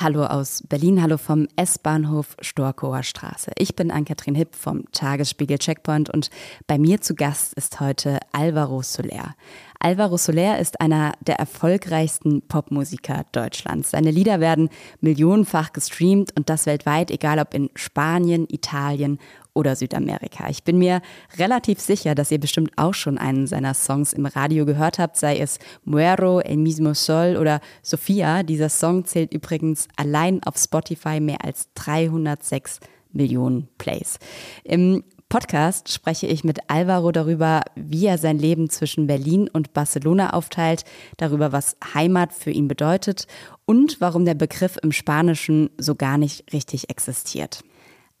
Hallo aus Berlin, hallo vom S-Bahnhof Storkower Straße. Ich bin Ann-Kathrin Hipp vom Tagesspiegel Checkpoint und bei mir zu Gast ist heute Alvaro Soler. Alvaro Soler ist einer der erfolgreichsten Popmusiker Deutschlands. Seine Lieder werden millionenfach gestreamt und das weltweit, egal ob in Spanien, Italien oder Südamerika. Ich bin mir relativ sicher, dass ihr bestimmt auch schon einen seiner Songs im Radio gehört habt, sei es Muero, El mismo Sol oder Sofia. Dieser Song zählt übrigens allein auf Spotify mehr als 306 Millionen Plays. Im Podcast spreche ich mit Alvaro darüber, wie er sein Leben zwischen Berlin und Barcelona aufteilt, darüber, was Heimat für ihn bedeutet und warum der Begriff im Spanischen so gar nicht richtig existiert.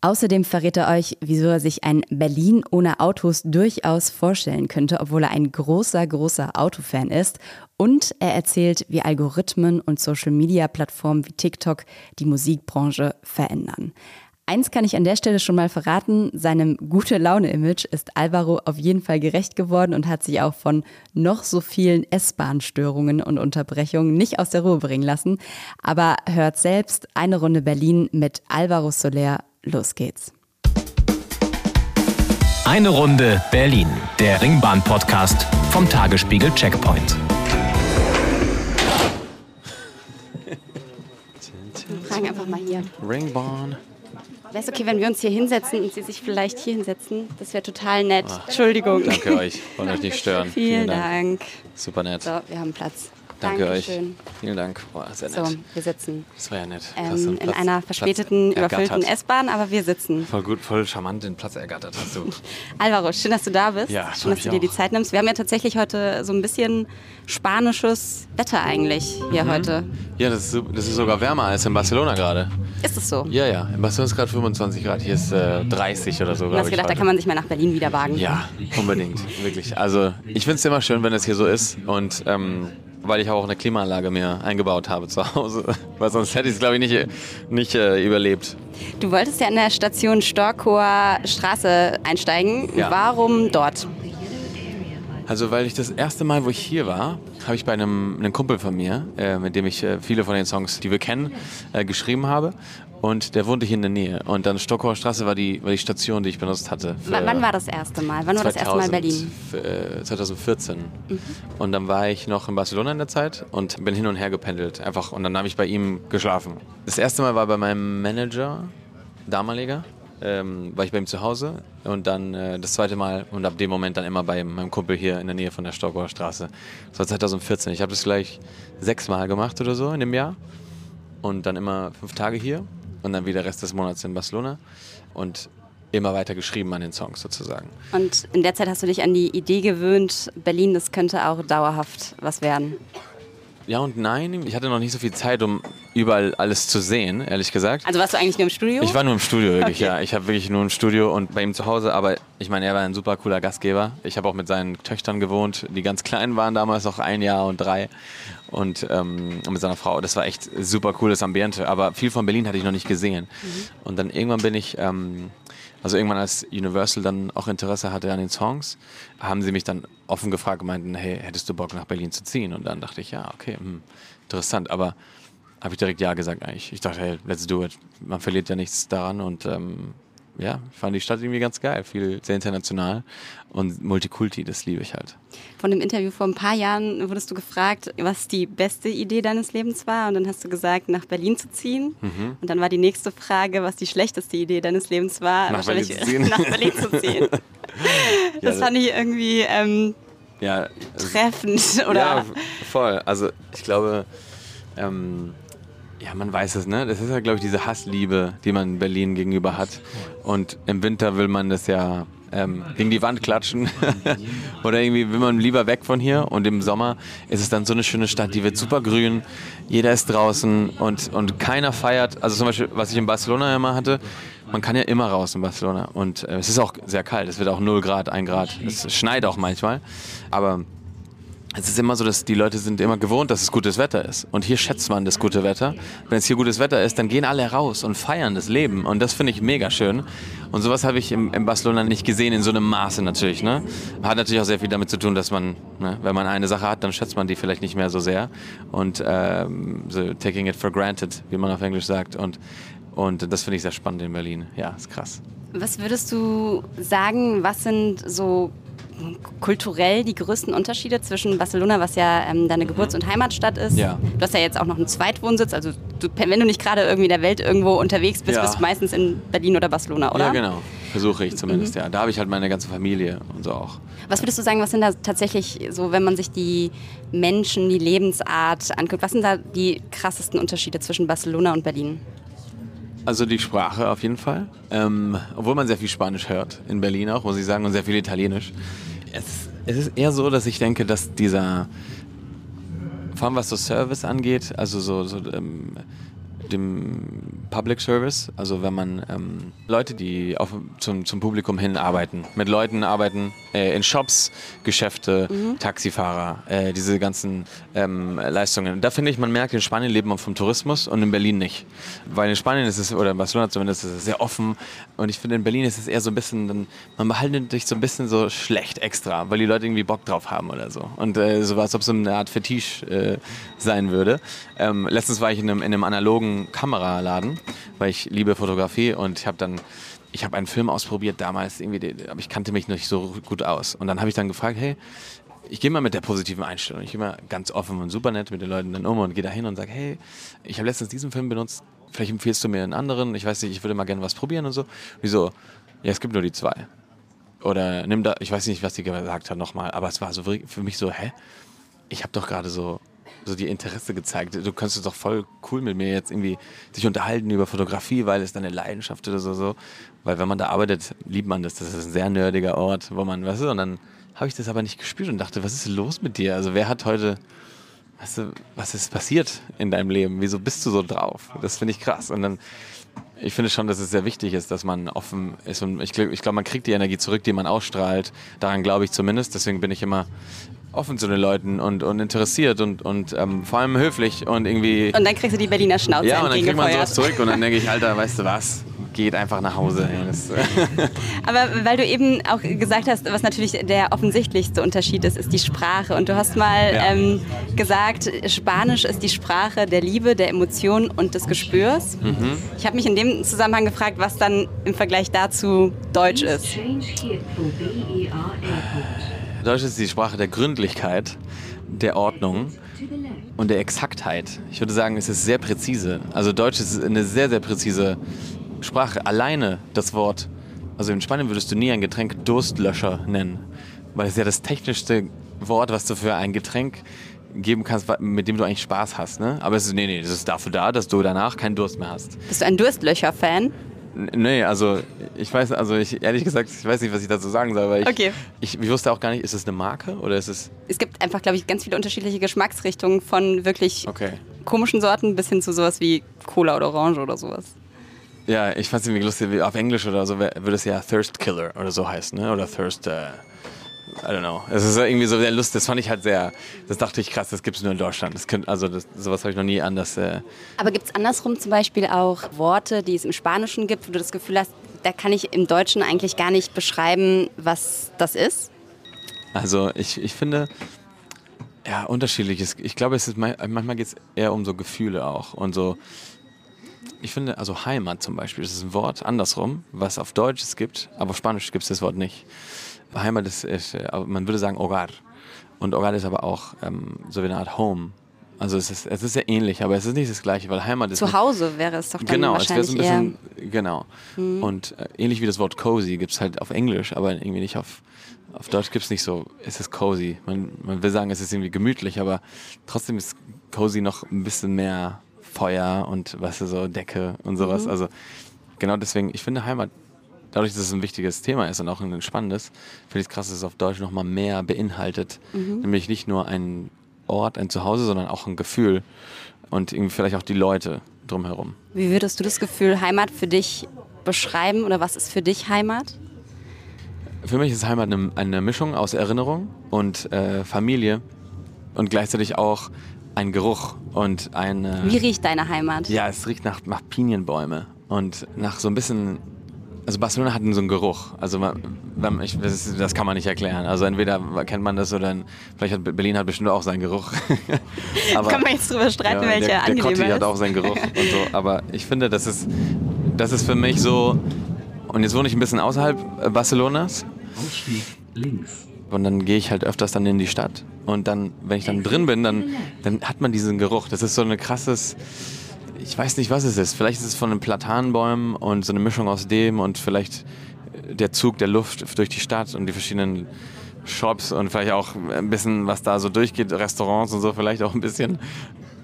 Außerdem verrät er euch, wieso er sich ein Berlin ohne Autos durchaus vorstellen könnte, obwohl er ein großer, großer Autofan ist. Und er erzählt, wie Algorithmen und Social-Media-Plattformen wie TikTok die Musikbranche verändern. Eins kann ich an der Stelle schon mal verraten, seinem gute Laune-Image ist Alvaro auf jeden Fall gerecht geworden und hat sich auch von noch so vielen S-Bahn-Störungen und Unterbrechungen nicht aus der Ruhe bringen lassen. Aber hört selbst eine Runde Berlin mit Alvaro Soler Los geht's. Eine Runde Berlin, der Ringbahn-Podcast vom Tagesspiegel Checkpoint. Wir fragen einfach mal hier. Ringbahn. Wäre es okay, wenn wir uns hier hinsetzen und Sie sich vielleicht hier hinsetzen? Das wäre total nett. Ach, Entschuldigung. Danke euch. Wollen euch nicht stören. Vielen, Vielen Dank. Dank. Super nett. So, wir haben Platz. Danke Dankeschön. euch. Vielen Dank. Boah, sehr nett. So, wir sitzen. Das war ja nett. Ähm, in einer verspäteten, überfüllten S-Bahn, aber wir sitzen. Voll gut, voll charmant den Platz ergattert hast du. Alvaro, schön, dass du da bist. Ja, schön, dass du dir die Zeit nimmst. Wir haben ja tatsächlich heute so ein bisschen spanisches Wetter eigentlich hier mhm. heute. Ja, das ist, das ist sogar wärmer als in Barcelona gerade. Ist es so? Ja, ja. In Barcelona ist gerade 25 Grad. Hier ist äh, 30 oder so. Du hast gedacht, da kann man sich mal nach Berlin wieder wagen. Ja, unbedingt. Wirklich. Also, ich finde es immer schön, wenn es hier so ist. Und ähm, weil ich auch eine Klimaanlage mir eingebaut habe zu Hause. Weil sonst hätte ich es, glaube ich, nicht, nicht äh, überlebt. Du wolltest ja an der Station Storkower Straße einsteigen. Ja. Warum dort? Also, weil ich das erste Mal, wo ich hier war, habe ich bei einem, einem Kumpel von mir, äh, mit dem ich äh, viele von den Songs, die wir kennen, äh, geschrieben habe. Und der wohnte hier in der Nähe. Und dann Stockholmer Straße war die, war die Station, die ich benutzt hatte. Wann war das erste Mal? Wann 2000, war das erste Mal Berlin? 2014. Mhm. Und dann war ich noch in Barcelona in der Zeit und bin hin und her gependelt. Einfach. Und dann habe ich bei ihm geschlafen. Das erste Mal war bei meinem Manager, damaliger. Ähm, war ich bei ihm zu Hause und dann äh, das zweite Mal und ab dem Moment dann immer bei meinem Kumpel hier in der Nähe von der Stockholmer Straße. Das war 2014. Ich habe das gleich sechs Mal gemacht oder so in dem Jahr und dann immer fünf Tage hier und dann wieder Rest des Monats in Barcelona und immer weiter geschrieben an den Songs sozusagen. Und in der Zeit hast du dich an die Idee gewöhnt, Berlin, das könnte auch dauerhaft was werden. Ja und nein. Ich hatte noch nicht so viel Zeit, um überall alles zu sehen, ehrlich gesagt. Also warst du eigentlich nur im Studio? Ich war nur im Studio, wirklich, okay. ja. Ich habe wirklich nur im Studio und bei ihm zu Hause. Aber ich meine, er war ein super cooler Gastgeber. Ich habe auch mit seinen Töchtern gewohnt, die ganz klein waren damals, noch ein Jahr und drei. Und ähm, mit seiner Frau. Das war echt super cooles Ambiente. Aber viel von Berlin hatte ich noch nicht gesehen. Mhm. Und dann irgendwann bin ich ähm, also irgendwann, als Universal dann auch Interesse hatte an den Songs, haben sie mich dann offen gefragt und meinten, hey, hättest du Bock nach Berlin zu ziehen? Und dann dachte ich, ja, okay, hm, interessant. Aber habe ich direkt ja gesagt eigentlich. Ich dachte, hey, let's do it. Man verliert ja nichts daran und ähm, ja, ich fand die Stadt irgendwie ganz geil, viel sehr international und Multikulti, das liebe ich halt. Von dem Interview vor ein paar Jahren wurdest du gefragt, was die beste Idee deines Lebens war und dann hast du gesagt, nach Berlin zu ziehen. Mhm. Und dann war die nächste Frage, was die schlechteste Idee deines Lebens war, nach Berlin zu ziehen. nach Berlin zu ziehen. das fand ich irgendwie ähm, ja, treffend, oder? Ja, voll. Also ich glaube, ähm, ja, man weiß es, ne? Das ist ja, glaube ich, diese Hassliebe, die man Berlin gegenüber hat. Und im Winter will man das ja ähm, gegen die Wand klatschen. Oder irgendwie will man lieber weg von hier. Und im Sommer ist es dann so eine schöne Stadt, die wird super grün. Jeder ist draußen und, und keiner feiert. Also zum Beispiel, was ich in Barcelona immer hatte, man kann ja immer raus in Barcelona. Und äh, es ist auch sehr kalt. Es wird auch 0 Grad, 1 Grad. Es schneit auch manchmal. Aber es ist immer so, dass die Leute sind immer gewohnt, dass es gutes Wetter ist. Und hier schätzt man das gute Wetter. Wenn es hier gutes Wetter ist, dann gehen alle raus und feiern das Leben. Und das finde ich mega schön. Und sowas habe ich im, Barcelona nicht gesehen, in so einem Maße natürlich. Ne? Hat natürlich auch sehr viel damit zu tun, dass man, ne, wenn man eine Sache hat, dann schätzt man die vielleicht nicht mehr so sehr. Und ähm, so taking it for granted, wie man auf Englisch sagt. Und, und das finde ich sehr spannend in Berlin. Ja, ist krass. Was würdest du sagen, was sind so kulturell die größten Unterschiede zwischen Barcelona, was ja ähm, deine Geburts- und Heimatstadt ist? Ja. Du hast ja jetzt auch noch einen Zweitwohnsitz, also du, wenn du nicht gerade irgendwie in der Welt irgendwo unterwegs bist, Ja. bist du meistens in Berlin oder Barcelona, oder? Ja, genau. Versuche ich zumindest, Mhm. ja. Da habe ich halt meine ganze Familie und so auch. Was würdest du sagen, was sind da tatsächlich so, wenn man sich die Menschen, die Lebensart anguckt, was sind da die krassesten Unterschiede zwischen Barcelona und Berlin? Also die Sprache auf jeden Fall. Ähm, obwohl man sehr viel Spanisch hört, in Berlin auch, muss ich sagen, und sehr viel Italienisch. Es, es ist eher so, dass ich denke, dass dieser, vor allem was so Service angeht, also so, so ähm, dem Public Service, also wenn man ähm, Leute, die auf, zum, zum Publikum hin arbeiten, mit Leuten arbeiten, äh, in Shops, Geschäfte, Taxifahrer, äh, diese ganzen ähm, Leistungen. Da finde ich, man merkt, in Spanien leben wir vom Tourismus und in Berlin nicht. Weil in Spanien ist es, oder in Barcelona zumindest, ist es sehr offen und ich finde, in Berlin ist es eher so ein bisschen, dann, man behandelt dich so ein bisschen so schlecht extra, weil die Leute irgendwie Bock drauf haben oder so. Und äh, so als ob es so eine Art Fetisch äh, sein würde. Ähm, letztens war ich in einem, in einem analogen Kameraladen, weil ich liebe Fotografie und ich habe dann ich habe einen Film ausprobiert damals, irgendwie, aber ich kannte mich nicht so gut aus. Und dann habe ich dann gefragt, hey, ich gehe mal mit der positiven Einstellung. Ich gehe mal ganz offen und super nett mit den Leuten dann um und gehe da hin und sage, hey, ich habe letztens diesen Film benutzt, vielleicht empfiehlst du mir einen anderen, ich weiß nicht, ich würde mal gerne was probieren und so. Wieso? Ja, es gibt nur die zwei. Oder nimm da, ich weiß nicht, was die gesagt hat nochmal, aber es war so für mich so, hä? Ich habe doch gerade so, so dir Interesse gezeigt. Du könntest doch voll cool mit mir jetzt irgendwie dich unterhalten über Fotografie, weil es deine Leidenschaft oder so, so. Weil wenn man da arbeitet, liebt man das. Das ist ein sehr nerdiger Ort, wo man, weißt du, und dann habe ich das aber nicht gespürt und dachte, was ist los mit dir? Also wer hat heute, weißt du, was ist passiert in deinem Leben? Wieso bist du so drauf? Das finde ich krass. Und dann, ich finde schon, dass es sehr wichtig ist, dass man offen ist. Und ich glaube, ich glaub, man kriegt die Energie zurück, die man ausstrahlt. Daran glaube ich zumindest. Deswegen bin ich immer offen zu den Leuten und, und interessiert und, und ähm, vor allem höflich und irgendwie. Und dann kriegst du die Berliner Schnauze ja, und dann kriegt man sowas zurück und dann denke ich, Alter, weißt du was? Geht einfach nach Hause. Aber weil du eben auch gesagt hast, was natürlich der offensichtlichste Unterschied ist, ist die Sprache. Und du hast mal Ja. ähm, gesagt, Spanisch ist die Sprache der Liebe, der Emotionen und des Gespürs. Mhm. Ich habe mich in dem Zusammenhang gefragt, was dann im Vergleich dazu Deutsch ist. Deutsch ist die Sprache der Gründlichkeit, der Ordnung und der Exaktheit. Ich würde sagen, es ist sehr präzise. Also Deutsch ist eine sehr, sehr präzise Sprache. Alleine das Wort, also in Spanien würdest du nie ein Getränk Durstlöscher nennen, weil es ja das technischste Wort, was du für ein Getränk geben kannst, mit dem du eigentlich Spaß hast. Ne? Aber es ist, nee, nee, das ist dafür da, dass du danach keinen Durst mehr hast. Bist du ein Durstlöcher-Fan? Nee, also ich weiß, also ich ehrlich gesagt, ich weiß nicht, was ich dazu sagen soll, weil ich, Okay. ich, ich wusste auch gar nicht, ist es eine Marke oder ist es Es gibt einfach, glaube ich, ganz viele unterschiedliche Geschmacksrichtungen von wirklich okay? komischen Sorten bis hin zu sowas wie Cola oder Orange oder sowas. Ja, ich fand es irgendwie lustig, auf Englisch oder so würde es ja Thirst Killer oder so heißen, ne? Oder Thirst, äh, I don't know. Es ist irgendwie so sehr lustig, das fand ich halt sehr, das dachte ich krass, das gibt es nur in Deutschland. Das könnt, also das, sowas habe ich noch nie anders. Äh, Aber gibt es andersrum zum Beispiel auch Worte, die es im Spanischen gibt, wo du das Gefühl hast, da kann ich im Deutschen eigentlich gar nicht beschreiben, was das ist? also ich, ich finde, ja, unterschiedliches. Ich glaube, es ist ma- manchmal geht es eher um so Gefühle auch und so. Ich finde, also Heimat zum Beispiel, das ist ein Wort andersrum, was auf Deutsch es gibt, aber auf Spanisch gibt es das Wort nicht. Heimat ist, ist, äh, man würde sagen Hogar. Und Hogar ist aber auch ähm, so wie eine Art Home. Also es ist, es ist sehr ähnlich, aber es ist nicht das Gleiche, weil Heimat ist Zu Hause wäre es doch dann Genau, es wahrscheinlich so ein eher. bisschen, genau. Und äh, ähnlich wie das Wort cozy gibt es halt auf Englisch, aber irgendwie nicht auf, auf Deutsch gibt es nicht so, es ist cozy. Man, man will sagen, es ist irgendwie gemütlich, aber trotzdem ist cozy noch ein bisschen mehr Feuer und, weißt du, so Decke und sowas. Also genau deswegen, ich finde Heimat, dadurch, dass es ein wichtiges Thema ist und auch ein spannendes, finde ich es krass, dass es auf Deutsch nochmal mehr beinhaltet. Nämlich nicht nur ein Ort, ein Zuhause, sondern auch ein Gefühl und irgendwie vielleicht auch die Leute drumherum. Wie würdest du das Gefühl Heimat für dich beschreiben oder was ist für dich Heimat? Für mich ist Heimat eine, eine Mischung aus Erinnerung und äh, Familie und gleichzeitig auch ein Geruch und ein. äh, Wie riecht deine Heimat? ja, es riecht nach, nach Pinienbäume und nach so ein bisschen. Also Barcelona hat so einen Geruch. Also man, ich, das, das kann man nicht erklären. Also entweder kennt man das oder vielleicht hat Berlin hat bestimmt auch seinen Geruch. Aber Kann man jetzt drüber streiten, ja, welcher der, der angenehmer ist? hat auch seinen Geruch und so. Aber ich finde, das ist, das ist für mich so. Und jetzt wohne ich ein bisschen außerhalb äh, Barcelonas. Ausstieg links. Und dann gehe ich halt öfters dann in die Stadt. Und dann, wenn ich dann drin bin, dann, dann hat man diesen Geruch. Das ist so ein krasses, ich weiß nicht, was es ist. Vielleicht ist es von den Platanenbäumen und so eine Mischung aus dem und vielleicht äh, der Zug der Luft durch die Stadt und die verschiedenen Shops und vielleicht auch ein bisschen, was da so durchgeht, Restaurants und so, vielleicht auch ein bisschen.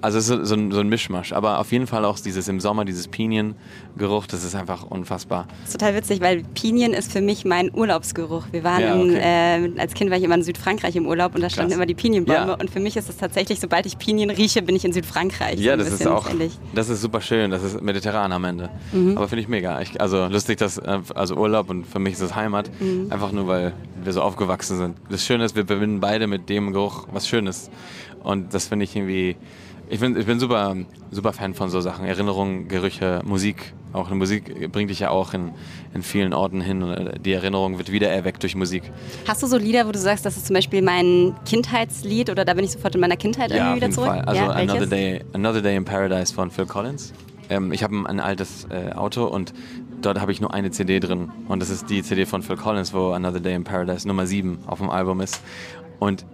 Also es ist so ein, so ein Mischmasch. Aber auf jeden Fall auch dieses im Sommer, dieses Piniengeruch, das ist einfach unfassbar. Das ist total witzig, weil Pinien ist für mich mein Urlaubsgeruch. Wir waren Ja, in, okay. äh, als Kind war ich immer in Südfrankreich im Urlaub und da standen Krass. immer die Pinienbäume Ja. und für mich ist es tatsächlich, sobald ich Pinien rieche, bin ich in Südfrankreich. So Ja, das ist auch, ähnlich. das ist super schön, das ist mediterran am Ende. Mhm. Aber finde ich mega. Ich, also lustig, dass, äh, also Urlaub und für mich ist es Heimat, Mhm. einfach nur, weil wir so aufgewachsen sind. Das Schöne ist, wir verbinden beide mit dem Geruch was Schönes. Und das finde ich irgendwie, ich bin, ich bin super, super Fan von so Sachen. Erinnerungen, Gerüche, Musik. Auch eine Musik bringt dich ja auch in, in vielen Orten hin. Und äh, die Erinnerung wird wieder erweckt durch Musik. Hast du so Lieder, wo du sagst, das ist zum Beispiel mein Kindheitslied oder da bin ich sofort in meiner Kindheit Ja, irgendwie wieder zurück? Fall. Also ja, Another, welches? Day, Another Day in Paradise von Phil Collins. Ähm, ich habe ein, ein altes äh, Auto und dort habe ich nur eine CD drin. Und das ist die CD von Phil Collins, wo Another Day in Paradise Nummer 7 auf dem Album ist. Und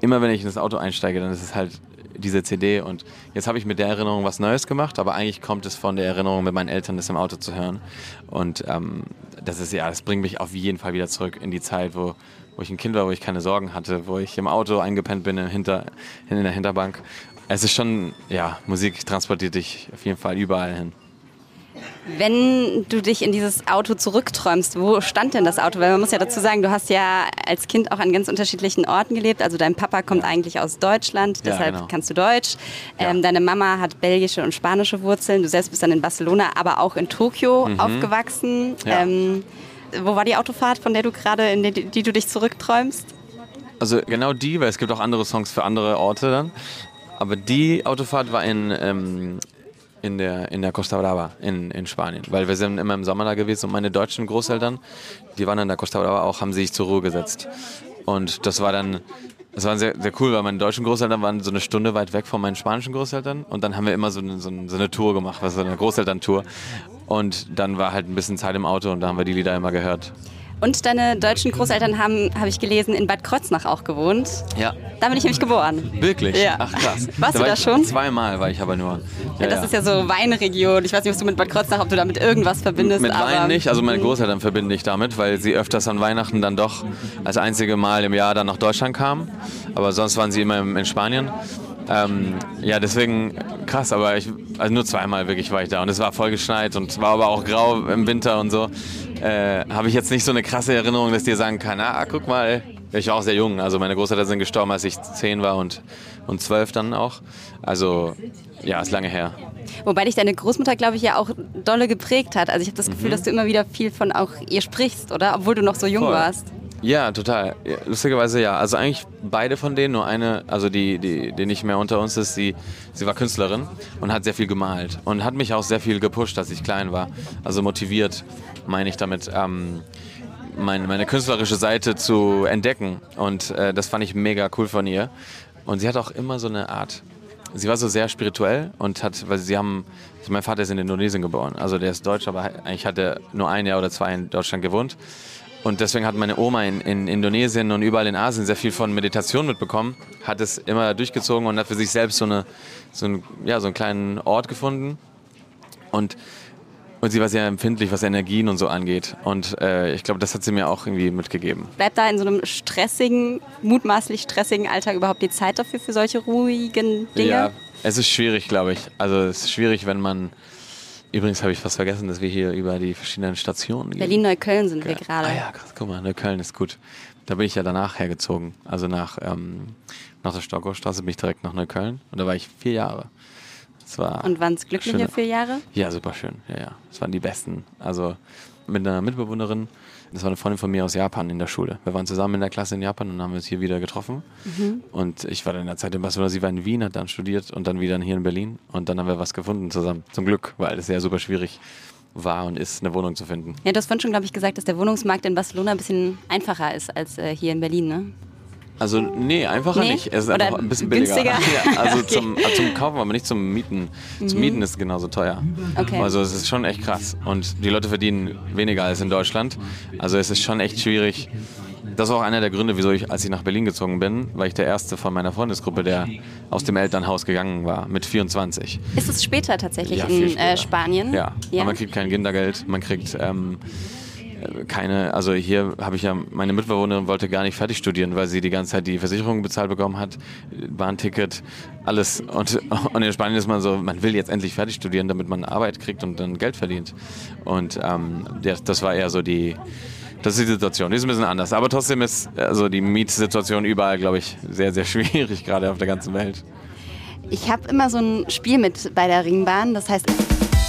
immer wenn ich in das Auto einsteige, dann ist es halt diese CD. Und jetzt habe ich mit der Erinnerung was Neues gemacht, aber eigentlich kommt es von der Erinnerung mit meinen Eltern, das im Auto zu hören. Und ähm, das ist ja, das bringt mich auf jeden Fall wieder zurück in die Zeit, wo, wo ich ein Kind war, wo ich keine Sorgen hatte, wo ich im Auto eingepennt bin, im Hinter, in der Hinterbank. Es ist schon, ja, Musik transportiert dich auf jeden Fall überall hin. Wenn du dich in dieses Auto zurückträumst, wo stand denn das Auto? Weil man muss ja dazu sagen, du hast ja als Kind auch an ganz unterschiedlichen Orten gelebt. Also dein Papa kommt eigentlich aus Deutschland, Ja, deshalb genau. kannst du Deutsch. Ja. Ähm, deine Mama hat belgische und spanische Wurzeln. Du selbst bist dann in Barcelona, aber auch in Tokio aufgewachsen. Mhm. Ja. Ähm, wo war die Autofahrt, von der du gerade, in die, die du dich zurückträumst? Also genau die, weil es gibt auch andere Songs für andere Orte dann. Aber die Autofahrt war in, ähm, in, der, in der Costa Brava in, in Spanien. Weil wir sind immer im Sommer da gewesen und meine deutschen Großeltern, die waren in der Costa Brava auch, haben sich zur Ruhe gesetzt. Und das war dann, das war sehr, sehr cool, weil meine deutschen Großeltern waren so eine Stunde weit weg von meinen spanischen Großeltern. Und dann haben wir immer so eine, so eine, Tour gemacht, was so eine Großelterntour. Und dann war halt ein bisschen Zeit im Auto und da haben wir die Lieder immer gehört. Und deine deutschen Großeltern haben, habe ich gelesen, in Bad Kreuznach auch gewohnt. Ja. Da bin ich nämlich geboren. Wirklich? Ja. Ach krass. Warst du war da schon? Zweimal war ich aber nur. Ja, das ist ja so Weinregion. Ich weiß nicht, was du mit Bad Kreuznach, ob du damit irgendwas verbindest. Mit Wein nicht, also meine Großeltern verbinde ich damit, weil sie öfters an Weihnachten dann doch als einzige Mal im Jahr dann nach Deutschland kamen. Aber sonst waren sie immer im- in Spanien. Ähm, ja, deswegen krass, aber ich, also nur zweimal wirklich war ich da und es war voll geschneit und es war aber auch grau im Winter und so. Äh, Habe ich jetzt nicht so eine krasse Erinnerung, dass dir sagen kann, ah, guck mal, ich war auch sehr jung. Also meine Großeltern sind gestorben, als ich zehn war und, und zwölf dann auch. Also ja, ist lange her. Wobei dich deine Großmutter, glaube ich, ja auch dolle geprägt hat. Also ich habe das Mhm. Gefühl, dass du immer wieder viel von auch ihr sprichst, oder? Obwohl du noch so jung Voll. warst. Ja, total. Lustigerweise ja. Also eigentlich beide von denen, nur eine, also die, die, die nicht mehr unter uns ist, die, sie war Künstlerin und hat sehr viel gemalt und hat mich auch sehr viel gepusht, als ich klein war. Also motiviert, meine ich damit, ähm, meine, meine künstlerische Seite zu entdecken. Und äh, das fand ich mega cool von ihr. Und sie hat auch immer so eine Art. Sie war so sehr spirituell und hat, weil sie haben, also mein Vater ist in Indonesien geboren, also der ist deutsch, aber eigentlich hat er nur ein Jahr oder zwei in Deutschland gewohnt. Und deswegen hat meine Oma in, in Indonesien und überall in Asien sehr viel von Meditation mitbekommen, hat es immer durchgezogen und hat für sich selbst so, eine, so, einen, ja, so einen kleinen Ort gefunden. Und, und sie war sehr empfindlich, was Energien und so angeht. Und äh, ich glaube, das hat sie mir auch irgendwie mitgegeben. Bleibt da in so einem stressigen, mutmaßlich stressigen Alltag überhaupt die Zeit dafür, für solche ruhigen Dinge? Ja, es ist schwierig, glaube ich. Also es ist schwierig, wenn man. Übrigens habe ich fast vergessen, dass wir hier über die verschiedenen Stationen gehen. Berlin-Neukölln sind wir gerade. Ah ja, krass, guck mal, Neukölln ist gut. Da bin ich ja danach hergezogen. Also nach, ähm, nach der Stockaustraße bin ich direkt nach Neukölln und da war ich vier Jahre. Es war Und waren es glückliche schöne- vier Jahre? Ja, super schön. Ja, ja. Es waren die besten. Also mit einer Mitbewohnerin, das war eine Freundin von mir aus Japan in der Schule. Wir waren zusammen in der Klasse in Japan und haben uns hier wieder getroffen. Und ich war dann in der Zeit in Barcelona, sie war in Wien, hat dann studiert und dann wieder hier in Berlin. Und dann haben wir was gefunden zusammen. Zum Glück, weil es ja super schwierig war und ist, eine Wohnung zu finden. Ja, du hast vorhin schon, glaube ich, gesagt, dass der Wohnungsmarkt in Barcelona ein bisschen einfacher ist als äh, hier in Berlin, ne? Also nee, einfacher Nee? nicht. Es ist Oder einfach ein bisschen billiger. günstiger? Ja, also Okay. Mhm. zum, also zum Kaufen, aber nicht zum Mieten. Zum Mieten ist es genauso teuer. Okay. Also es ist schon echt krass. Und die Leute verdienen weniger als in Deutschland. Also es ist schon echt schwierig. Das war auch einer der Gründe, wieso ich, als ich nach Berlin gezogen bin, weil ich der erste von meiner Freundesgruppe, der aus dem Elternhaus gegangen war, mit 24. Ist es später tatsächlich Ja, in später. äh, Spanien? Ja. ja? Aber man kriegt kein Kindergeld, man kriegt ähm, äh, keine, also hier habe ich ja, meine Mitbewohnerin wollte gar nicht fertig studieren, weil sie die ganze Zeit die Versicherung bezahlt bekommen hat, Bahnticket, alles. Und, und in Spanien ist man so, man will jetzt endlich fertig studieren, damit man Arbeit kriegt und dann Geld verdient. Und ähm, das war eher so die, das ist die Situation. Die ist ein bisschen anders. Aber trotzdem ist also die Mietsituation überall, glaube ich, sehr, sehr schwierig, gerade auf der ganzen Welt. Ich habe immer so ein Spiel mit bei der Ringbahn. Das heißt,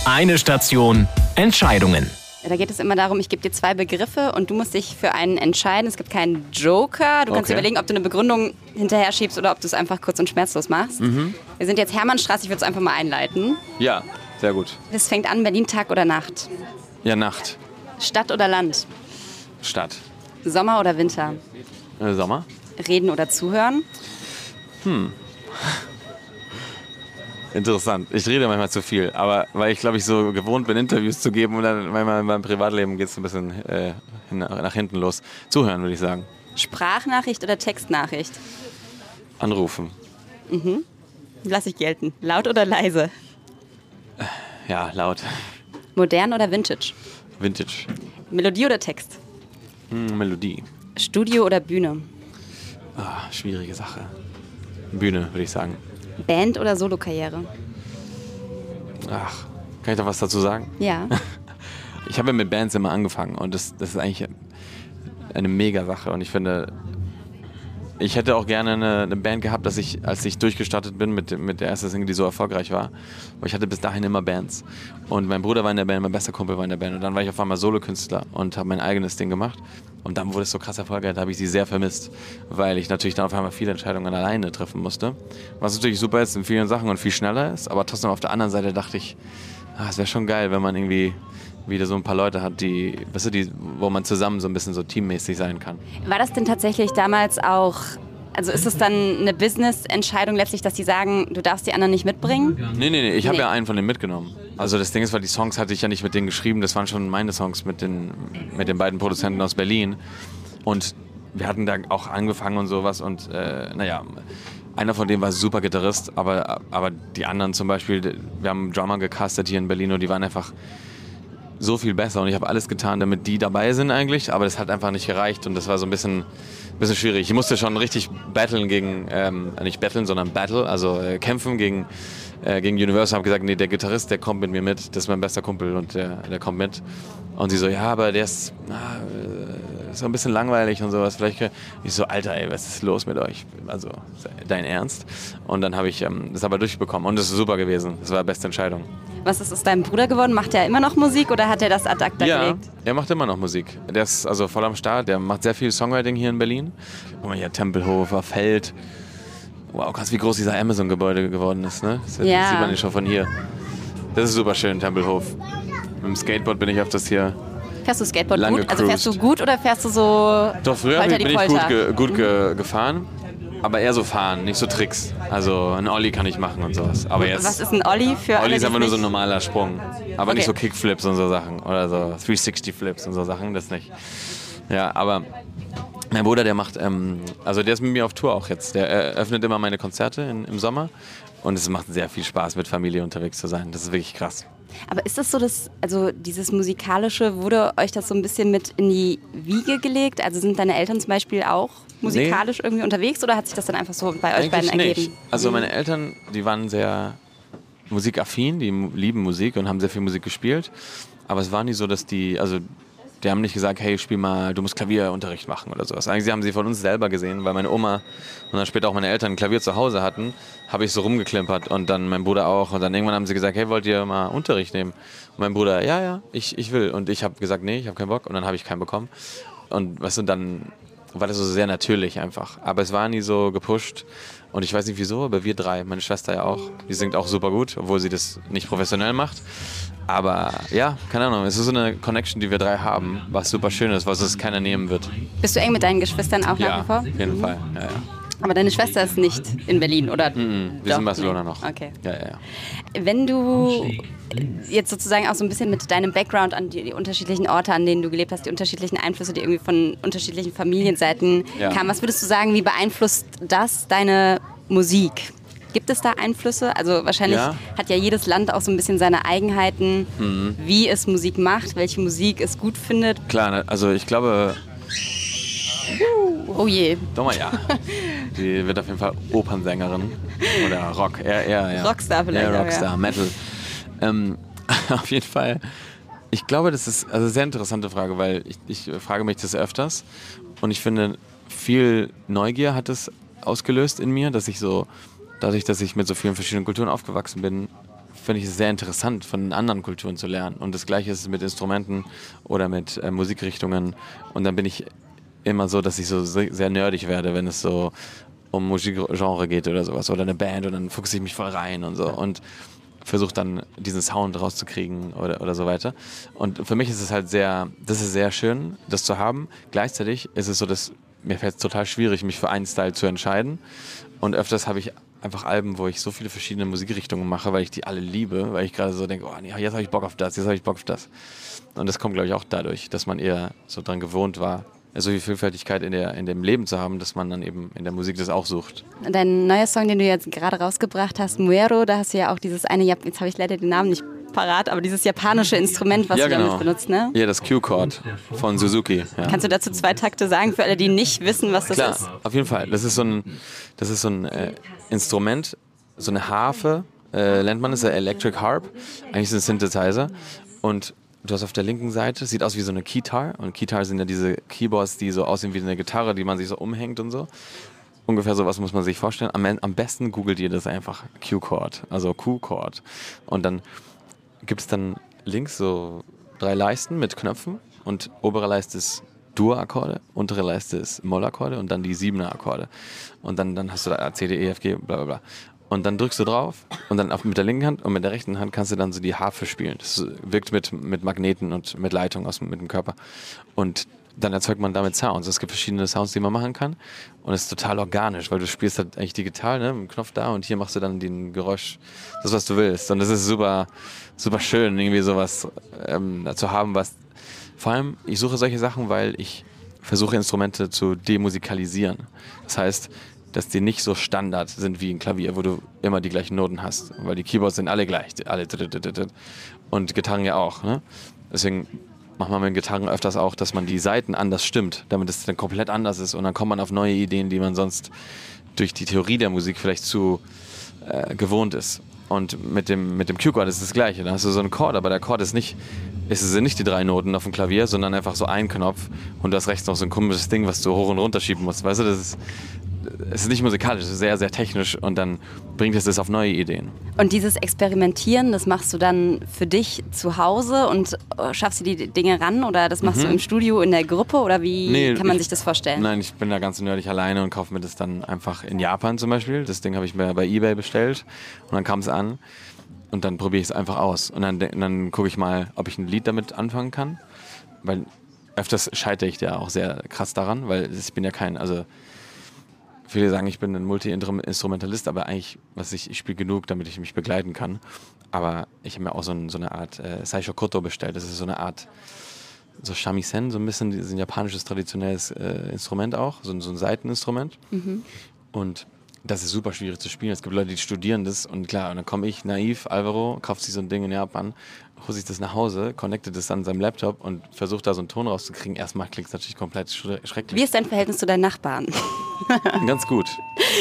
Eine Station Entscheidungen. Da geht es immer darum, ich gebe dir zwei Begriffe und du musst dich für einen entscheiden. Es gibt keinen Joker. Du kannst Okay. überlegen, ob du eine Begründung hinterher schiebst oder ob du es einfach kurz und schmerzlos machst. Mhm. Wir sind jetzt Hermannstraße. Ich würde es einfach mal einleiten. Ja, sehr gut. Es fängt an, Berlin Tag oder Nacht. Ja, Nacht, Stadt oder Land. Stadt, Sommer oder Winter. äh, Sommer. Reden oder zuhören. Interessant. Ich rede manchmal zu viel, aber weil ich glaube ich so gewohnt bin, Interviews zu geben und dann manchmal in meinem Privatleben geht es ein bisschen äh, nach hinten los. Zuhören würde ich sagen. Sprachnachricht oder Textnachricht. Anrufen. Lass ich gelten. Laut oder leise. Ja, laut. Modern oder Vintage. Vintage. Melodie oder Text. Hm, Melodie. Studio oder Bühne. Ah, schwierige Sache. Bühne, würde ich sagen. Band oder Solokarriere. Ach, kann ich da was dazu sagen? Ja. Ich habe ja mit Bands immer angefangen und das, das ist eigentlich eine mega Sache und ich finde, ich hätte auch gerne eine, eine Band gehabt, dass ich, als ich durchgestartet bin mit, mit der ersten Single, die so erfolgreich war, weil ich hatte bis dahin immer Bands. Und mein Bruder war in der Band, mein bester Kumpel war in der Band. Und dann war ich auf einmal Solokünstler und habe mein eigenes Ding gemacht. Und dann wurde es so krass erfolgreich, da habe ich sie sehr vermisst, weil ich natürlich dann auf einmal viele Entscheidungen alleine treffen musste, was natürlich super ist in vielen Sachen und viel schneller ist, aber trotzdem auf der anderen Seite dachte ich, ah, es wäre schon geil, wenn man irgendwie wieder so ein paar Leute hat, die, weißt du, die, wo man zusammen so ein bisschen so teammäßig sein kann. War das denn tatsächlich damals auch, also ist es dann eine Business-Entscheidung letztlich, dass die sagen, du darfst die anderen nicht mitbringen? Nee, nee, nee, ich habe Nee. ja einen von denen mitgenommen. Also das Ding ist, weil die Songs hatte ich ja nicht mit denen geschrieben, das waren schon meine Songs mit den, mit den beiden Produzenten aus Berlin. Und wir hatten da auch angefangen und sowas und äh, naja, einer von denen war super Gitarrist, aber, aber die anderen zum Beispiel, wir haben Drummer gecastet hier in Berlin und die waren einfach so viel besser und ich habe alles getan, damit die dabei sind eigentlich, aber das hat einfach nicht gereicht und das war so ein bisschen, bisschen schwierig. Ich musste schon richtig battlen gegen, ähm, nicht battlen, sondern battle, also äh, kämpfen gegen, äh, gegen Universal. habe gesagt, nee, der Gitarrist, der kommt mit mir mit, das ist mein bester Kumpel und der, der kommt mit. Und sie so, ja, aber der ist, na, äh, so ein bisschen langweilig und sowas. Vielleicht, ich so, Alter, ey, was ist los mit euch? Also, dein Ernst? Und dann habe ich ähm, das aber durchbekommen und das ist super gewesen. Das war die beste Entscheidung. Was ist aus deinem Bruder geworden? Macht er immer noch Musik oder hat er das ad acta Ja, gelegt? er macht immer noch Musik. Der ist also voll am Start. Der macht sehr viel Songwriting hier in Berlin. Guck mal hier, Tempelhofer, Feld. Wow, krass, wie groß dieser Amazon-Gebäude geworden ist, ne? Das Ja. sieht man ja schon von hier. Das ist super schön, Tempelhof. Mit dem Skateboard bin ich auf das hier. Fährst du Skateboard Lang gut? Also fährst du gut oder fährst du so Doch, früher bin ich gut, ge gut ge gefahren. Aber eher so fahren, nicht so Tricks. Also ein Olli kann ich machen und sowas. Aber jetzt. Was ist ein Olli für Olli ist einfach nur so ein nicht- normaler Sprung. Aber nicht Okay. so Kickflips und so Sachen. Oder so 360 Flips und so Sachen, das nicht. Ja, aber mein Bruder, der macht, ähm, also der ist mit mir auf Tour auch jetzt. Der eröffnet immer meine Konzerte in, im Sommer. Und es macht sehr viel Spaß, mit Familie unterwegs zu sein. Das ist wirklich krass. Aber ist das so, dass, also dieses Musikalische, wurde euch das so ein bisschen mit in die Wiege gelegt? Also sind deine Eltern zum Beispiel auch musikalisch irgendwie unterwegs oder hat sich das dann einfach so bei euch beiden ergeben? nicht. Also meine Eltern, die waren sehr musikaffin, die lieben Musik und haben sehr viel Musik gespielt. Aber es war nie so, dass die, also Die haben nicht gesagt, hey, spiel mal, du musst Klavierunterricht machen oder sowas. Eigentlich haben sie von uns selber gesehen, weil meine Oma und dann später auch meine Eltern ein Klavier zu Hause hatten, habe ich so rumgeklimpert und dann mein Bruder auch. Und dann irgendwann haben sie gesagt, hey, wollt ihr mal Unterricht nehmen? Und mein Bruder, ja, ja, ich, ich will. Und ich habe gesagt, nee, ich habe keinen Bock. Und dann habe ich keinen bekommen. Und was und dann war das so sehr natürlich einfach. Aber es war nie so gepusht. Und ich weiß nicht wieso, aber wir drei, meine Schwester ja auch, die singt auch super gut, obwohl sie das nicht professionell macht. Aber ja, keine Ahnung, es ist so eine Connection, die wir drei haben, was super schön ist, was es keiner nehmen wird. Bist du eng mit deinen Geschwistern auch nach Ja, wie vor? auf jeden Fall. Ja, ja. Aber deine Schwester ist nicht in Berlin, oder? Mhm, wir Doch, sind in Barcelona nee. noch. Okay. Ja, ja, ja. Wenn du jetzt sozusagen auch so ein bisschen mit deinem Background an die, die unterschiedlichen Orte, an denen du gelebt hast, die unterschiedlichen Einflüsse, die irgendwie von unterschiedlichen Familienseiten Ja. kamen, was würdest du sagen, wie beeinflusst das deine Musik? Gibt es da Einflüsse? Also wahrscheinlich Ja. hat ja jedes Land auch so ein bisschen seine Eigenheiten, Mhm. wie es Musik macht, welche Musik es gut findet. Klar, ne, also ich glaube, Oh je, doch mal ja. Die wird auf jeden Fall Opernsängerin oder Rock, eher, eher ja. Rockstar vielleicht Eher auch, Rockstar, ja. Metal. Ähm, auf jeden Fall. Ich glaube, das ist also eine sehr interessante Frage, weil ich, ich frage mich das öfters und ich finde, viel Neugier hat es ausgelöst in mir, dass ich so, dadurch, dass ich mit so vielen verschiedenen Kulturen aufgewachsen bin, finde ich es sehr interessant, von anderen Kulturen zu lernen. Und das Gleiche ist mit Instrumenten oder mit äh, Musikrichtungen. Und dann bin ich immer so, dass ich so se- sehr nerdig werde, wenn es so um Musikgenre geht oder sowas oder eine Band und dann fuchse ich mich voll rein und so und versuche dann diesen Sound rauszukriegen oder, oder so weiter. Und für mich ist es halt sehr, das ist sehr schön, das zu haben. Gleichzeitig ist es so, dass mir fällt es total schwierig, mich für einen Style zu entscheiden. Und öfters habe ich einfach Alben, wo ich so viele verschiedene Musikrichtungen mache, weil ich die alle liebe, weil ich gerade so denke, oh nee, jetzt habe ich Bock auf das, jetzt habe ich Bock auf das. Und das kommt, glaube ich, auch dadurch, dass man eher so dran gewohnt war, so viel Vielfältigkeit in, der, in dem Leben zu haben, dass man dann eben in der Musik das auch sucht. Dein neuer Song, den du jetzt gerade rausgebracht hast, Muero, da hast du ja auch dieses eine, jetzt habe ich leider den Namen nicht parat, aber dieses japanische Instrument, was ja, du genau. damit benutzt, ne? Ja, das Q-Chord von Suzuki. Ja. Kannst du dazu zwei Takte sagen, für alle, die nicht wissen, was das Klar, ist? auf jeden Fall. Das ist so ein, das ist so ein äh, Instrument, so eine Harfe, äh, nennt man es, Electric Harp. Eigentlich ist es ein Synthesizer. Und du hast auf der linken Seite, sieht aus wie so eine Keytar. Und Keytar sind ja diese Keyboards, die so aussehen wie eine Gitarre, die man sich so umhängt und so. Ungefähr sowas muss man sich vorstellen. Am, am besten googelt ihr das einfach Q-Chord, also Q-Chord. Und dann gibt es dann links so drei Leisten mit Knöpfen und obere Leiste ist Dur-Akkorde, untere Leiste ist Moll-Akkorde und dann die Siebener-Akkorde. Und dann, dann hast du da A, C, D, E, F, G, bla bla bla. Und dann drückst du drauf und dann auf, mit der linken Hand und mit der rechten Hand kannst du dann so die Harfe spielen. Das wirkt mit, mit Magneten und mit Leitung aus, mit dem Körper. Und dann erzeugt man damit Sounds. Es gibt verschiedene Sounds, die man machen kann. Und es ist total organisch, weil du spielst halt eigentlich digital, ne, mit dem Knopf da und hier machst du dann den Geräusch, das, was du willst. Und das ist super, super schön, irgendwie sowas ähm, zu haben, was. Vor allem, ich suche solche Sachen, weil ich versuche, Instrumente zu demusikalisieren. Das heißt, dass die nicht so Standard sind wie ein Klavier, wo du immer die gleichen Noten hast. Weil die Keyboards sind alle gleich. Alle und Gitarren ja auch. Ne? Deswegen macht man mit Gitarren öfters auch, dass man die Saiten anders stimmt, damit es dann komplett anders ist. Und dann kommt man auf neue Ideen, die man sonst durch die Theorie der Musik vielleicht zu äh, gewohnt ist. Und mit dem, mit dem Q-Chord ist das gleiche. Da hast du so einen Chord, aber der Chord ist nicht, es sind nicht die drei Noten auf dem Klavier, sondern einfach so ein Knopf und du hast rechts noch so ein komisches Ding, was du hoch und runter schieben musst. Weißt du, das ist, es ist nicht musikalisch, es ist sehr, sehr technisch und dann bringt es das auf neue Ideen. Und dieses Experimentieren, das machst du dann für dich zu Hause und äh, schaffst du die Dinge ran oder das machst du im Studio in der Gruppe oder wie Mhm. Nee, kann man ich- sich das vorstellen? Nein, ich bin da ganz nerdig alleine und kaufe mir das dann einfach in Japan zum Beispiel. Das Ding habe ich mir bei Ebay bestellt und dann kam es an und dann probiere ich es einfach aus. Und dann, dann gucke ich mal, ob ich ein Lied damit anfangen kann. Weil öfters scheitere ich ja auch sehr krass daran, weil ich bin ja kein, also viele sagen, ich bin ein Multi-Instrumentalist, aber eigentlich, was ich, ich spiele genug, damit ich mich begleiten kann. Aber ich habe mir auch so, ein, so eine Art äh, Saisho Koto bestellt. Das ist so eine Art so Shamisen, so ein bisschen ein japanisches traditionelles äh, Instrument auch, so, ein- so ein Seiteninstrument. Und das ist super schwierig zu spielen. Es gibt Leute, die studieren das und klar, und dann komme ich naiv, Alvaro, kauft sich so ein Ding in Japan, holt sich das nach Hause, connectet das an seinem Laptop und versucht da so einen Ton rauszukriegen. Erstmal klingt es natürlich komplett schre- Wie schrecklich. ist dein Verhältnis zu deinen Nachbarn? Ganz gut.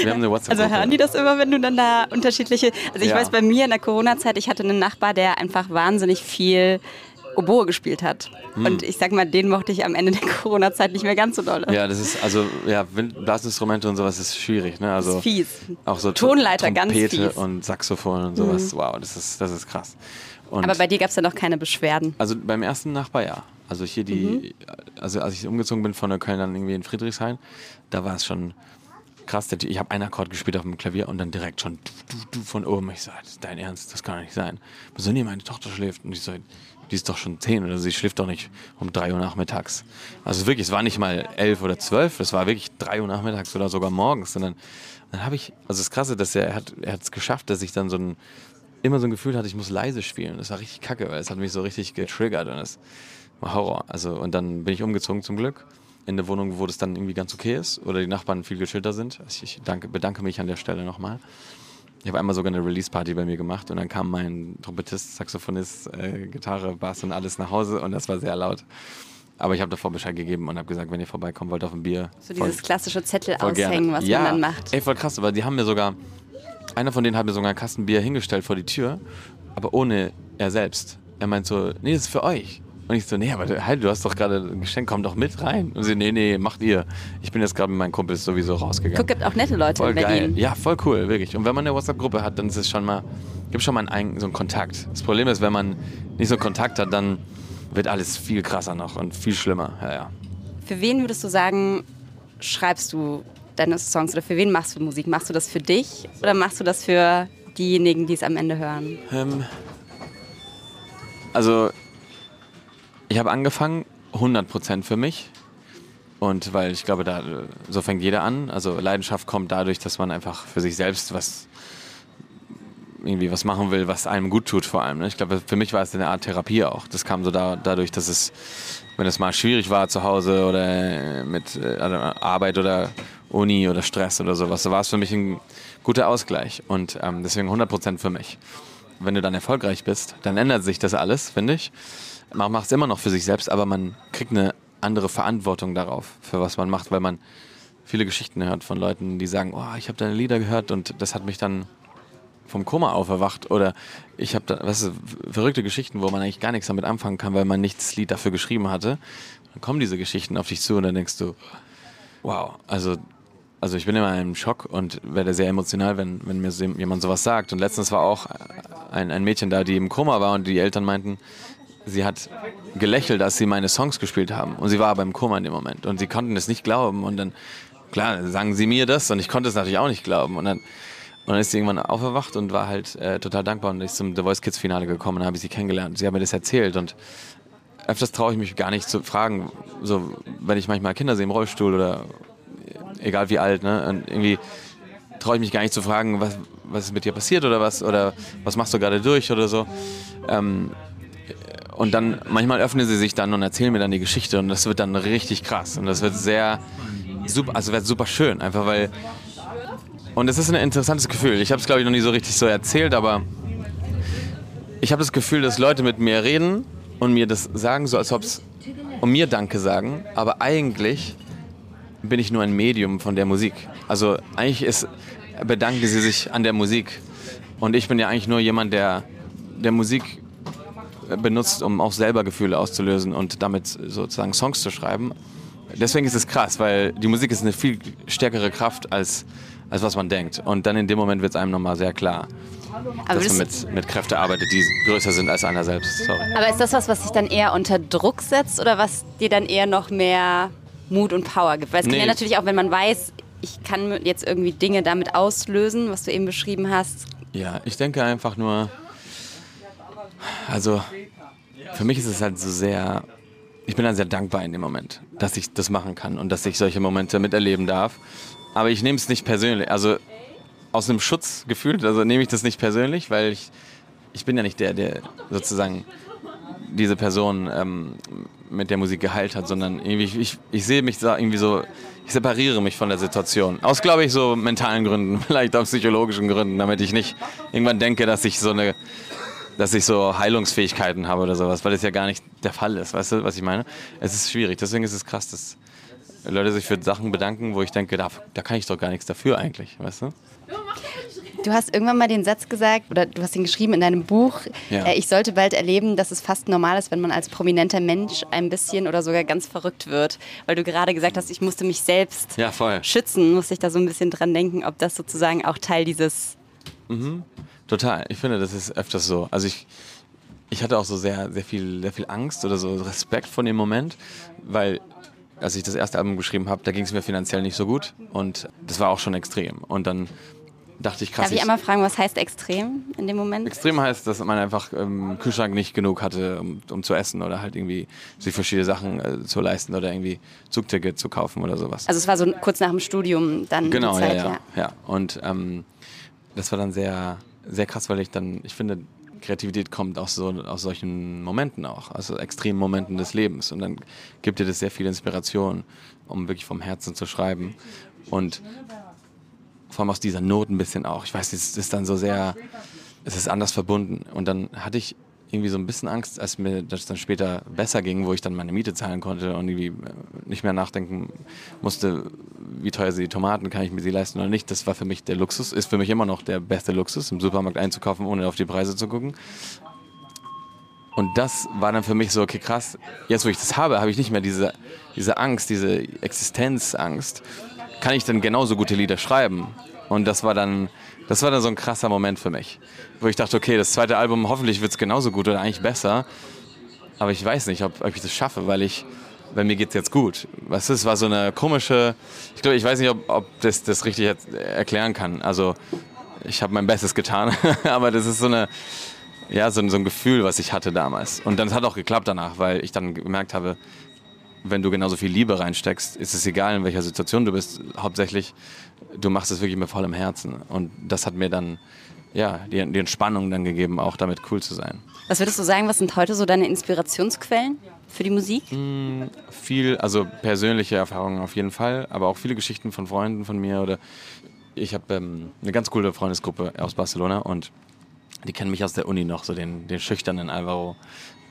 Wir haben eine WhatsApp. Also hören die das immer, wenn du dann da unterschiedliche. Also ich Ja. weiß bei mir in der Corona-Zeit, ich hatte einen Nachbar, der einfach wahnsinnig viel Oboe gespielt hat. Hm. Und ich sag mal, den mochte ich am Ende der Corona-Zeit nicht mehr ganz so doll. Ja, das ist, also, ja, Blasinstrumente und sowas ist schwierig, ne? Also, Das ist fies. Auch so Tonleiter, ganz Trompete fies. Mhm. und Saxophon und sowas. Wow, das ist, das ist krass. Und Aber bei dir gab es ja noch keine Beschwerden. also beim ersten Nachbar ja. Also hier die, also als ich umgezogen bin von der Köln dann irgendwie in Friedrichshain, da war es schon krass. Der Ich habe einen Akkord gespielt auf dem Klavier und dann direkt schon du, du, du von oben. Ich so, das ist dein Ernst, das kann doch nicht sein. Ich so, nee, meine Tochter schläft. Und ich so, die ist doch schon zehn oder sie schläft doch nicht um drei Uhr nachmittags. Also wirklich, es war nicht mal elf oder zwölf, es war wirklich drei Uhr nachmittags oder sogar morgens. Und dann, habe ich, also das Krasse, dass er, er hat es geschafft, dass ich dann so ein immer so ein Gefühl hatte, ich muss leise spielen. Das war richtig kacke, weil es hat mich so richtig getriggert und es war Horror. Also, und dann bin ich umgezogen zum Glück in eine Wohnung, wo das dann irgendwie ganz okay ist oder die Nachbarn viel geschilter sind. Also ich danke, bedanke mich an der Stelle nochmal. Ich habe einmal sogar eine Release-Party bei mir gemacht und dann kam mein Trompetist, Saxophonist, äh, Gitarre, Bass und alles nach Hause und das war sehr laut. Aber ich habe davor Bescheid gegeben und habe gesagt, wenn ihr vorbeikommen wollt auf ein Bier. So voll- dieses klassische Zettel aushängen, was ja, man dann macht. Ey, voll krass, aber die haben mir sogar, einer von denen hat mir sogar einen Kasten Bier hingestellt vor die Tür, aber ohne er selbst. Er meint so, nee, das ist für euch. Und ich so, nee, aber halt, du hast doch gerade ein Geschenk, komm doch mit rein. Und sie, nee, nee, macht ihr. Ich bin jetzt gerade mit meinen Kumpels sowieso rausgegangen. Guck, gibt auch nette Leute voll in geil. Berlin. Ja, voll cool, wirklich. Und wenn man eine WhatsApp-Gruppe hat, dann ist es schon mal, gibt schon mal einen, so einen Kontakt. Das Problem ist, wenn man nicht so einen Kontakt hat, dann wird alles viel krasser noch und viel schlimmer. Ja, ja. Für wen würdest du sagen, schreibst du deine Songs oder für wen machst du Musik? Machst du das für dich oder machst du das für diejenigen, die es am Ende hören? Ähm, also, ich habe angefangen, 100% für mich. Und weil ich glaube, da, so fängt jeder an. Also Leidenschaft kommt dadurch, dass man einfach für sich selbst was irgendwie was machen will, was einem gut tut vor allem. Ne? Ich glaube, für mich war es eine Art Therapie auch. Das kam so da, dadurch, dass es, wenn es mal schwierig war zu Hause oder mit äh, Arbeit oder Uni oder Stress oder sowas, so war es für mich ein guter Ausgleich. Und ähm, deswegen 100% für mich. Wenn du dann erfolgreich bist, dann ändert sich das alles, finde ich. Man macht es immer noch für sich selbst, aber man kriegt eine andere Verantwortung darauf, für was man macht, weil man viele Geschichten hört von Leuten, die sagen, oh, ich habe deine Lieder gehört und das hat mich dann vom Koma auferwacht oder ich habe da, weißt du, verrückte Geschichten, wo man eigentlich gar nichts damit anfangen kann, weil man nicht das Lied dafür geschrieben hatte. Dann kommen diese Geschichten auf dich zu und dann denkst du, wow, also, also ich bin immer im Schock und werde sehr emotional, wenn, wenn mir jemand sowas sagt. Und letztens war auch ein, ein Mädchen da, die im Koma war und die Eltern meinten, sie hat gelächelt, als sie meine Songs gespielt haben. Und sie war aber im Koma in dem Moment. Und sie konnten es nicht glauben. Und dann, klar, sagen sie mir das und ich konnte es natürlich auch nicht glauben. Und dann, und dann ist sie irgendwann aufgewacht und war halt äh, total dankbar und ist zum The Voice Kids Finale gekommen und habe ich sie kennengelernt. Sie hat mir das erzählt und öfters traue ich mich gar nicht zu fragen, so wenn ich manchmal Kinder sehe im Rollstuhl oder egal wie alt, ne, und irgendwie traue ich mich gar nicht zu fragen, was, was ist mit dir passiert oder was oder was machst du gerade durch oder so. Ähm, und dann manchmal öffnen sie sich dann und erzählen mir dann die Geschichte und das wird dann richtig krass und das wird sehr super, also wird super schön, einfach weil und es ist ein interessantes Gefühl. Ich habe es glaube ich noch nie so richtig so erzählt, aber ich habe das Gefühl, dass Leute mit mir reden und mir das sagen, so als ob es um mir Danke sagen, aber eigentlich bin ich nur ein Medium von der Musik. Also eigentlich ist, bedanken sie sich an der Musik und ich bin ja eigentlich nur jemand, der der Musik benutzt, um auch selber Gefühle auszulösen und damit sozusagen Songs zu schreiben. Deswegen ist es krass, weil die Musik ist eine viel stärkere Kraft als, als was man denkt. Und dann in dem Moment wird es einem nochmal sehr klar, Aber, dass man mit, mit Kräften arbeitet, die größer sind als einer selbst. Sorry. aber ist das was, was dich dann eher unter Druck setzt oder was dir dann eher noch mehr Mut und Power gibt? Weil es kann Nee. ja natürlich auch, wenn man weiß, ich kann jetzt irgendwie Dinge damit auslösen, was du eben beschrieben hast. Ja, ich denke einfach nur, also für mich ist es halt so sehr, ich bin dann sehr dankbar in dem Moment, dass ich das machen kann und dass ich solche Momente miterleben darf. Aber ich nehme es nicht persönlich, also aus einem Schutzgefühl, also nehme ich das nicht persönlich, weil ich, ich bin ja nicht der, der sozusagen diese Person ähm, mit der Musik geheilt hat, sondern irgendwie, ich, ich, ich sehe mich da irgendwie so, ich separiere mich von der Situation. Aus, glaube ich, so mentalen Gründen, vielleicht aus psychologischen Gründen, damit ich nicht irgendwann denke, dass ich so eine, dass ich so Heilungsfähigkeiten habe oder sowas, weil das ja gar nicht der Fall ist. Weißt du, was ich meine? Es ist schwierig. Deswegen ist es krass, dass Leute sich für Sachen bedanken, wo ich denke, da, da kann ich doch gar nichts dafür eigentlich, weißt du? Du hast irgendwann mal den Satz gesagt, oder du hast ihn geschrieben in deinem Buch, Ja. äh, ich sollte bald erleben, dass es fast normal ist, wenn man als prominenter Mensch ein bisschen oder sogar ganz verrückt wird. Weil du gerade gesagt hast, ich musste mich selbst Ja, schützen, musste ich da so ein bisschen dran denken, ob das sozusagen auch Teil dieses Total. Ich finde, das ist öfters so. Also ich, ich hatte auch so sehr, sehr viel, sehr viel Angst oder so Respekt vor dem Moment, weil als ich das erste Album geschrieben habe, da ging es mir finanziell nicht so gut und das war auch schon extrem. Und dann dachte ich krass. Darf ich einmal fragen, was heißt extrem in dem Moment? Extrem heißt, dass man einfach im Kühlschrank nicht genug hatte, um, um zu essen oder halt irgendwie sich verschiedene Sachen äh, zu leisten oder irgendwie Zugticket zu kaufen oder sowas. Also es war so kurz nach dem Studium dann Genau, die Zeit, ja, ja, ja. Und ähm, das war dann sehr, sehr krass, weil ich dann, ich finde, Kreativität kommt aus, so, aus solchen Momenten auch, also extremen Momenten des Lebens. Und dann gibt dir das sehr viel Inspiration, um wirklich vom Herzen zu schreiben. Und vor allem aus dieser Not ein bisschen auch. Ich weiß, es ist dann so sehr, es ist anders verbunden. Und dann hatte ich irgendwie so ein bisschen Angst, als mir das dann später besser ging, wo ich dann meine Miete zahlen konnte und irgendwie äh, nicht mehr nachdenken musste, wie teuer sind die Tomaten, kann ich mir sie leisten oder nicht. Das war für mich der Luxus, ist für mich immer noch der beste Luxus, im Supermarkt einzukaufen, ohne auf die Preise zu gucken. Und das war dann für mich so, okay, krass, jetzt wo ich das habe, habe ich nicht mehr diese, diese Angst, diese Existenzangst. Kann ich dann genauso gute Lieder schreiben? Und das war dann, das war dann so ein krasser Moment für mich, wo ich dachte, okay, das zweite Album, hoffentlich wird es genauso gut oder eigentlich besser. Aber ich weiß nicht, ob, ob ich das schaffe, weil ich, weil mir geht's jetzt gut. Was ist, war so eine komische, ich glaube, ich weiß nicht, ob, ob das das richtig erklären kann. Also ich habe mein Bestes getan, aber das ist so eine, ja, so, ein- so ein Gefühl, was ich hatte damals. Und dann hat auch geklappt danach, weil ich dann gemerkt habe, wenn du genauso viel Liebe reinsteckst, ist es egal, in welcher Situation du bist. Hauptsächlich, du machst es wirklich mit vollem Herzen. Und das hat mir dann, ja, die, die Entspannung dann gegeben, auch damit cool zu sein. Was würdest du sagen, was sind heute so deine Inspirationsquellen für die Musik? viel, also persönliche Erfahrungen auf jeden Fall, aber auch viele Geschichten von Freunden von mir oder ich habe ähm, eine ganz coole Freundesgruppe aus Barcelona und die kennen mich aus der Uni noch, so den, den schüchternen Alvaro,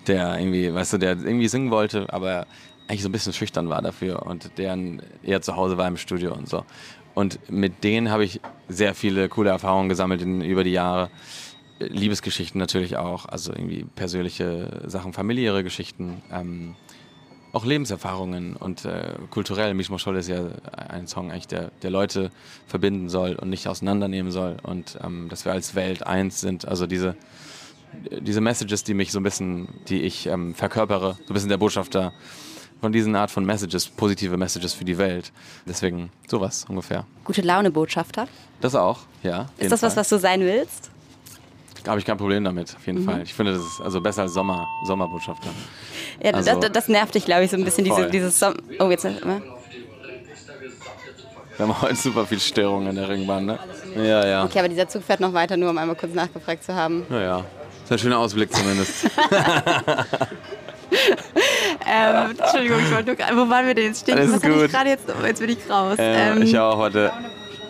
der irgendwie, weißt du, der irgendwie singen wollte, aber eigentlich so ein bisschen schüchtern war dafür und der eher zu Hause war im Studio und so. Und mit denen habe ich sehr viele coole Erfahrungen gesammelt in, über die Jahre. Liebesgeschichten natürlich auch, also irgendwie persönliche Sachen, familiäre Geschichten, ähm, auch Lebenserfahrungen und äh, kulturell. Misch Moschol ist ja ein Song, eigentlich, der, der Leute verbinden soll und nicht auseinandernehmen soll und ähm, dass wir als Welt eins sind. Also diese, diese Messages, die mich so ein bisschen, die ich ähm, verkörpere, so ein bisschen der Botschafter von diesen Art von Messages, positive Messages für die Welt. Deswegen sowas ungefähr. Gute Laune-Botschafter. Das auch, ja. Ist das was, Fall. was du sein willst? Habe ich kein Problem damit, auf jeden Fall. Ich finde, das ist also besser als Sommer, Sommerbotschafter. Ja, Also- das, das nervt dich, glaube ich, so ein bisschen, diese, dieses Som Oh, jetzt. äh, Wir haben heute super viel Störung in der Ringbahn, ne? Ja, ja. Okay, aber dieser Zug fährt noch weiter, nur um einmal kurz nachgefragt zu haben. Naja. Ist ein schöner Ausblick zumindest. Ähm, Entschuldigung, ich wollte nur. Wo waren wir denn jetzt stehen? Alles Was gut. ich gerade jetzt? Oh, jetzt bin ich raus. äh, Ähm, ich auch heute.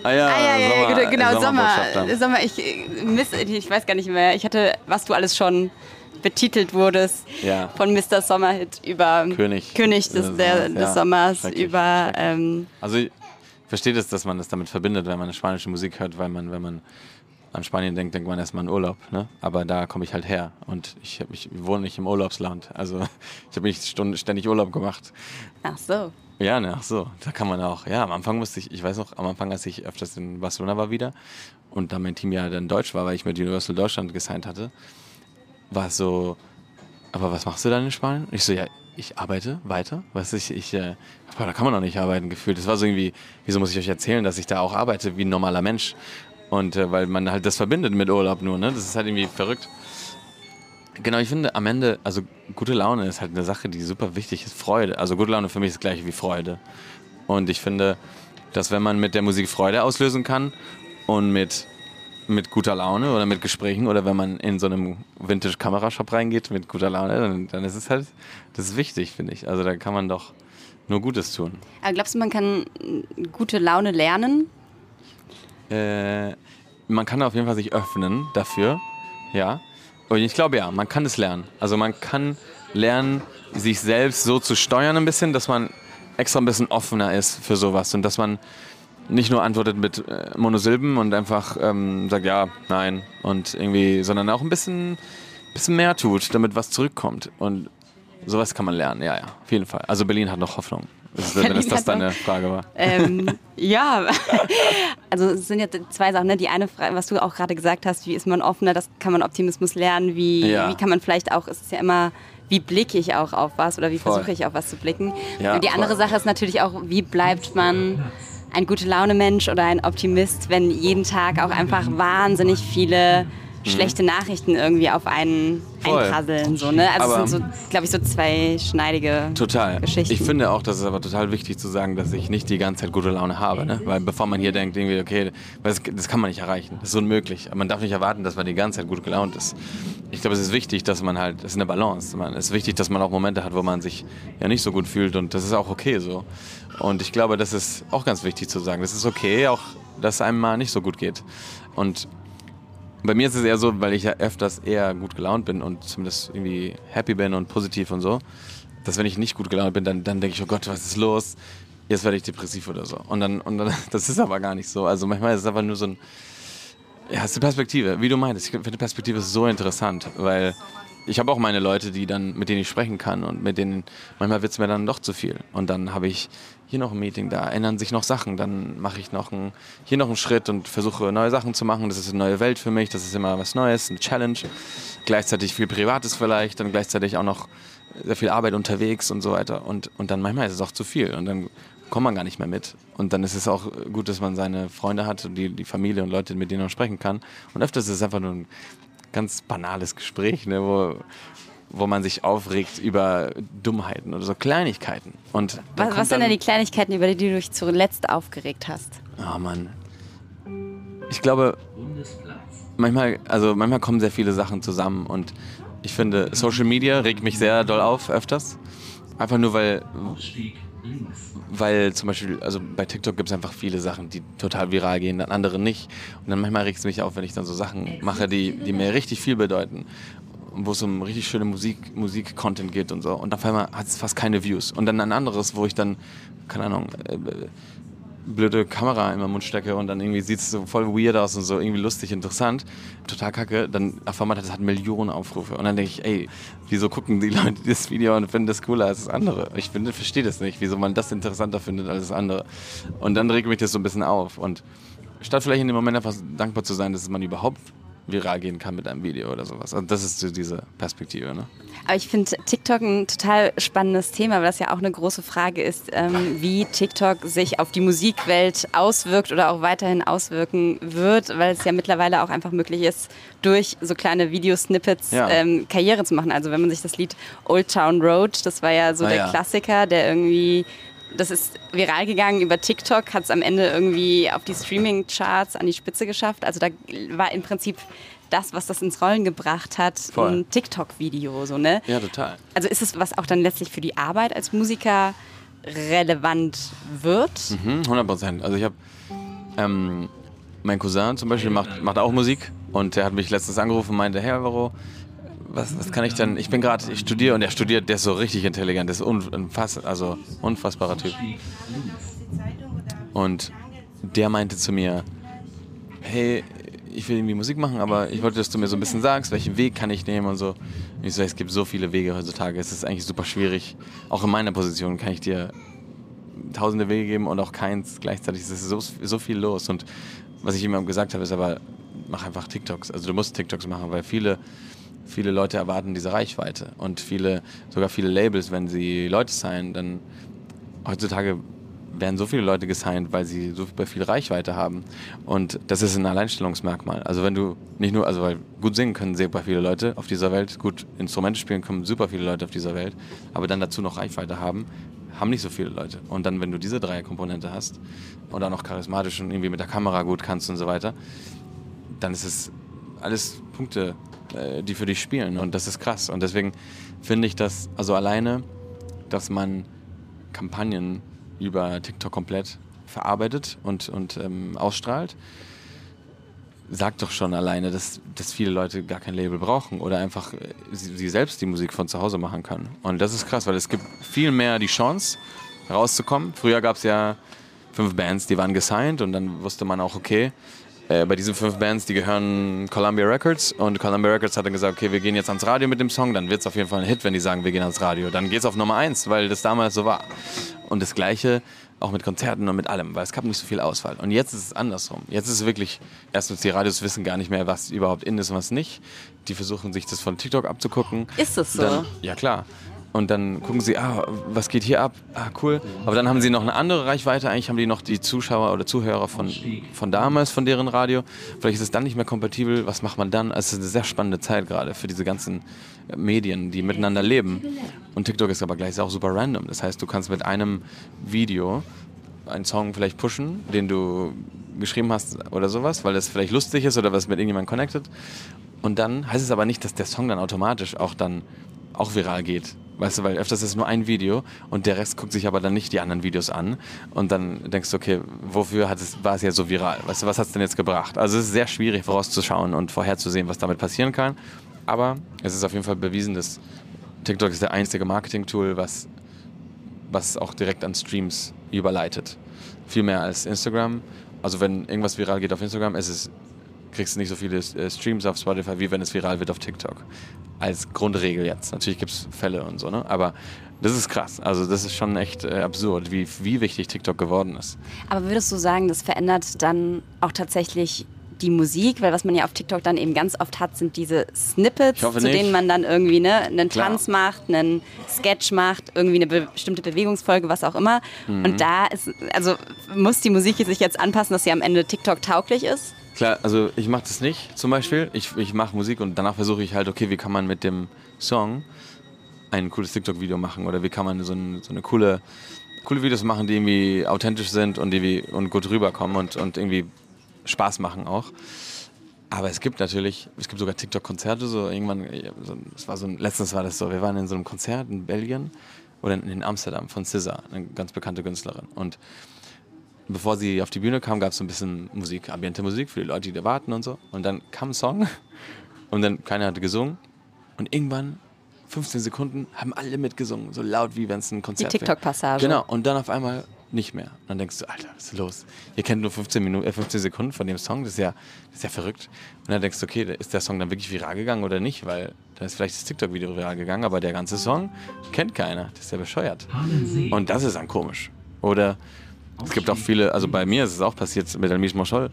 Ah ja, Ah ja, ja, ja Sommer, genau, genau Sommer. Sommer, ich, äh, Mist, ich weiß gar nicht mehr. Ich hatte, was du alles schon betitelt wurdest, Ja. von Mr. Sommerhit über König. König des, der, Sommers, des ja. Sommers, über ähm, Also ich verstehe das, dass man das damit verbindet, wenn man spanische Musik hört, weil man, wenn man an Spanien denkt, denkt man erstmal an Urlaub. Ne? Aber da komme ich halt her und ich, ich wohne nicht im Urlaubsland. Also ich habe nicht ständig Urlaub gemacht. ach so. Ja, ne, ach so, da kann man auch. Ja, am Anfang musste ich, ich weiß noch, am Anfang, als ich öfters in Barcelona war wieder und da mein Team ja dann deutsch war, weil ich mit Universal Deutschland gesigned hatte, war es so, aber was machst du dann in Spanien? Und ich so, ja, ich arbeite weiter. Was ich, ich, äh, da kann man doch nicht arbeiten, gefühlt. Das war so irgendwie, wieso muss ich euch erzählen, dass ich da auch arbeite wie ein normaler Mensch? Und äh, weil man halt das verbindet mit Urlaub nur, ne? Das ist halt irgendwie verrückt. Genau, ich finde am Ende, also gute Laune ist halt eine Sache, die super wichtig ist. Freude. Also gute Laune für mich ist das gleiche wie Freude. Und ich finde, dass wenn man mit der Musik Freude auslösen kann und mit, mit guter Laune oder mit Gesprächen oder wenn man in so einem Vintage-Kamerashop reingeht mit guter Laune, dann, dann ist es halt, das ist wichtig, finde ich. Also da kann man doch nur Gutes tun. Aber glaubst du, man kann gute Laune lernen? Äh, man kann auf jeden Fall sich öffnen dafür, ja. Und ich glaube ja, man kann es lernen. Also man kann lernen, sich selbst so zu steuern ein bisschen, dass man extra ein bisschen offener ist für sowas und dass man nicht nur antwortet mit äh, Monosilben und einfach ähm, sagt ja, nein und irgendwie, sondern auch ein bisschen, bisschen mehr tut, damit was zurückkommt. Und sowas kann man lernen, ja, ja, auf jeden Fall. Also Berlin hat noch Hoffnung. Ist, wenn es das deine Frage war. Ähm, ja, also es sind ja zwei Sachen. Ne? Die eine Frage, was du auch gerade gesagt hast, wie ist man offener, das kann man Optimismus lernen, wie, Ja. wie kann man vielleicht auch, es ist ja immer, wie blicke ich auch auf was oder wie versuche ich auf was zu blicken. Ja, Und die andere voll. Sache ist natürlich auch, wie bleibt man ein gute Laune Mensch oder ein Optimist, wenn jeden Tag auch einfach wahnsinnig viele schlechte Nachrichten irgendwie auf einen Mhm. Voll. einprasseln. So, ne? Also Aber- es sind so, glaube ich, so zwei schneidige Total. Geschichten. Ich finde auch, das ist aber total wichtig zu sagen, dass ich nicht die ganze Zeit gute Laune habe. Ne? Weil bevor man hier denkt, irgendwie, okay, das, das kann man nicht erreichen. Das ist unmöglich. Man darf nicht erwarten, dass man die ganze Zeit gut gelaunt ist. Ich glaube, es ist wichtig, dass man halt, es ist eine Balance. Man, es ist wichtig, dass man auch Momente hat, wo man sich ja nicht so gut fühlt und das ist auch okay so. Und ich glaube, das ist auch ganz wichtig zu sagen. Das ist okay, auch dass einem mal nicht so gut geht. Und bei mir ist es eher so, weil ich ja öfters eher gut gelaunt bin und zumindest irgendwie happy bin und positiv und so, dass wenn ich nicht gut gelaunt bin, dann, dann denke ich, oh Gott, was ist los? Jetzt werde ich depressiv oder so. Und dann, und dann, das ist aber gar nicht so. Also manchmal ist es einfach nur so ein, ja, es ist eine Perspektive, wie du meintest. Ich finde, Perspektive so interessant, weil ich habe auch meine Leute, die dann, mit denen ich sprechen kann und mit denen, manchmal wird es mir dann doch zu viel. Und dann habe ich hier noch ein Meeting, da ändern sich noch Sachen, dann mache ich noch ein, hier noch einen Schritt und versuche neue Sachen zu machen. Das ist eine neue Welt für mich, das ist immer was Neues, eine Challenge. Gleichzeitig viel Privates vielleicht, dann gleichzeitig auch noch sehr viel Arbeit unterwegs und so weiter. Und, und dann manchmal ist es auch zu viel und dann kommt man gar nicht mehr mit. Und dann ist es auch gut, dass man seine Freunde hat und die, die Familie und Leute, mit denen man sprechen kann. Und öfters ist es einfach nur ein ganz banales Gespräch, ne, wo, wo man sich aufregt über Dummheiten oder so Kleinigkeiten. Und Was, was sind dann- denn die Kleinigkeiten, über die du dich zuletzt aufgeregt hast? Oh Mann. Ich glaube, manchmal, also manchmal kommen sehr viele Sachen zusammen und ich finde, Social Media regt mich sehr doll auf, öfters. Einfach nur, weil. Weil zum Beispiel, also bei TikTok gibt es einfach viele Sachen, die total viral gehen, dann andere nicht. Und dann manchmal regt es mich auf, wenn ich dann so Sachen mache, die, die mir richtig viel bedeuten. Wo es um richtig schöne Musik, Musik-Content geht und so. Und auf einmal hat es fast keine Views. Und dann ein anderes, wo ich dann, keine Ahnung, äh, blöde Kamera in meinen Mund stecke und dann irgendwie sieht es so voll weird aus und so irgendwie lustig, interessant, total kacke, dann auf einmal das hat Millionen Aufrufe und dann denke ich, ey, wieso gucken die Leute dieses Video und finden das cooler als das andere? Ich verstehe das nicht, wieso man das interessanter findet als das andere. Und dann regt mich das so ein bisschen auf und statt vielleicht in dem Moment einfach dankbar zu sein, dass man überhaupt viral gehen kann mit einem Video oder sowas. Also das ist so diese Perspektive, ne? Aber ich finde TikTok ein total spannendes Thema, weil das ja auch eine große Frage ist, ähm, wie TikTok sich auf die Musikwelt auswirkt oder auch weiterhin auswirken wird, weil es ja mittlerweile auch einfach möglich ist, durch so kleine Videosnippets Ja. ähm, Karriere zu machen. Also wenn man sich das Lied Old Town Road, das war ja so Ah, der ja. Klassiker, der irgendwie das ist viral gegangen über TikTok, hat es am Ende irgendwie auf die Streaming-Charts an die Spitze geschafft. Also da war im Prinzip das, was das ins Rollen gebracht hat, Voll. ein TikTok-Video, so ne? Ja, total. Also ist es, was auch dann letztlich für die Arbeit als Musiker relevant wird? Mhm, 100 Prozent. Also ich habe, ähm, mein Cousin zum Beispiel macht, macht auch Musik und der hat mich letztens angerufen und meinte, hey Alvaro, was, was kann ich denn, ich bin gerade, ich studiere und der studiert, der ist so richtig intelligent, der ist unfass, also unfassbarer Typ. Und der meinte zu mir, hey, ich will irgendwie Musik machen, aber ich wollte, dass du mir so ein bisschen sagst, welchen Weg kann ich nehmen und so. Und ich so, es gibt so viele Wege heutzutage, es ist eigentlich super schwierig. Auch in meiner Position kann ich dir tausende Wege geben und auch keins gleichzeitig. Es ist so, so viel los. Und was ich ihm gesagt habe, ist aber, mach einfach TikToks. Also du musst TikToks machen, weil viele, viele Leute erwarten diese Reichweite. Und viele, sogar viele Labels, wenn sie Leute signen, dann heutzutage werden so viele Leute gesigned, weil sie so viel Reichweite haben. Und das ist ein Alleinstellungsmerkmal. Also wenn du nicht nur, also weil gut singen können super viele Leute auf dieser Welt, gut Instrumente spielen können super viele Leute auf dieser Welt, aber dann dazu noch Reichweite haben, haben nicht so viele Leute. Und dann, wenn du diese drei Komponente hast und dann noch charismatisch und irgendwie mit der Kamera gut kannst und so weiter, dann ist es alles Punkte, äh, die für dich spielen. Und das ist krass. Und deswegen finde ich das, also alleine, dass man Kampagnen über TikTok komplett verarbeitet und, und ähm, ausstrahlt, sagt doch schon alleine, dass, dass viele Leute gar kein Label brauchen oder einfach äh, sie, sie selbst die Musik von zu Hause machen können. Und das ist krass, weil es gibt viel mehr die Chance, rauszukommen. Früher gab es ja fünf Bands, die waren gesigned und dann wusste man auch, okay, äh, bei diesen fünf Bands, die gehören Columbia Records und Columbia Records hat dann gesagt, okay, wir gehen jetzt ans Radio mit dem Song, dann wird es auf jeden Fall ein Hit, wenn die sagen, wir gehen ans Radio. Dann geht es auf Nummer eins, weil das damals so war. Und das Gleiche auch mit Konzerten und mit allem, weil es gab nicht so viel Auswahl. Und jetzt ist es andersrum. Jetzt ist es wirklich, erstens, die Radios wissen gar nicht mehr, was überhaupt in ist und was nicht. Die versuchen sich das von TikTok abzugucken. Ist das so? Dann, ja, klar. Und dann gucken sie, ah, was geht hier ab? Ah, cool. Aber dann haben sie noch eine andere Reichweite. Eigentlich haben die noch die Zuschauer oder Zuhörer von, von damals, von deren Radio. Vielleicht ist es dann nicht mehr kompatibel. Was macht man dann? Also es ist eine sehr spannende Zeit gerade für diese ganzen Medien, die miteinander leben. Und TikTok ist aber gleich auch super random. Das heißt, du kannst mit einem Video einen Song vielleicht pushen, den du geschrieben hast oder sowas, weil das vielleicht lustig ist oder was mit irgendjemandem connected. Und dann heißt es aber nicht, dass der Song dann automatisch auch dann auch viral geht. Weißt du, weil öfters ist es nur ein Video und der Rest guckt sich aber dann nicht die anderen Videos an. Und dann denkst du, okay, wofür hat es, war es jetzt so viral? Weißt du, was hat es denn jetzt gebracht? Also es ist sehr schwierig vorauszuschauen und vorherzusehen, was damit passieren kann. Aber es ist auf jeden Fall bewiesen, dass TikTok ist der einzige Marketing-Tool, was, was auch direkt an Streams überleitet. Viel mehr als Instagram. Also wenn irgendwas viral geht auf Instagram, ist es kriegst du nicht so viele äh, Streams auf Spotify, wie wenn es viral wird auf TikTok. Als Grundregel jetzt. Natürlich gibt es Fälle und so, ne? Aber das ist krass. Also das ist schon echt äh, absurd, wie, wie wichtig TikTok geworden ist. Aber würdest du sagen, das verändert dann auch tatsächlich die Musik, weil was man ja auf TikTok dann eben ganz oft hat, sind diese Snippets, zu nicht. denen man dann irgendwie ne, einen Klar. Tanz macht, einen Sketch macht, irgendwie eine be bestimmte Bewegungsfolge, was auch immer. Mhm. Und da ist, also muss die Musik sich jetzt anpassen, dass sie am Ende TikTok tauglich ist? Klar, also ich mache das nicht zum Beispiel. Ich, ich mache Musik und danach versuche ich halt, okay, wie kann man mit dem Song ein cooles TikTok-Video machen oder wie kann man so, ein, so eine coole, coole Videos machen, die irgendwie authentisch sind und, die wie, und gut rüberkommen und, und irgendwie Spaß machen auch. Aber es gibt natürlich, es gibt sogar TikTok-Konzerte, so irgendwann, so, das war so letztens war das so, wir waren in so einem Konzert in Belgien oder in, in Amsterdam von SZA, eine ganz bekannte Künstlerin. Und bevor sie auf die Bühne kam, gab es so ein bisschen Musik, ambiente Musik für die Leute, die da warten und so. Und dann kam ein Song und dann keiner hatte gesungen. Und irgendwann, 15 Sekunden, haben alle mitgesungen, so laut wie wenn es ein Konzert wäre. TikTok-Passage. Genau, und dann auf einmal nicht mehr. Und dann denkst du, Alter, was ist los? Ihr kennt nur 15, Minuten, äh, 15 Sekunden von dem Song, das ist, ja, das ist ja verrückt. Und dann denkst du, okay, ist der Song dann wirklich viral gegangen oder nicht? Weil da ist vielleicht das TikTok-Video viral gegangen, aber der ganze Song kennt keiner. Das ist ja bescheuert. Und das ist dann komisch. Oder es gibt auch viele, also bei mir ist es auch passiert mit El Mismo Scholl.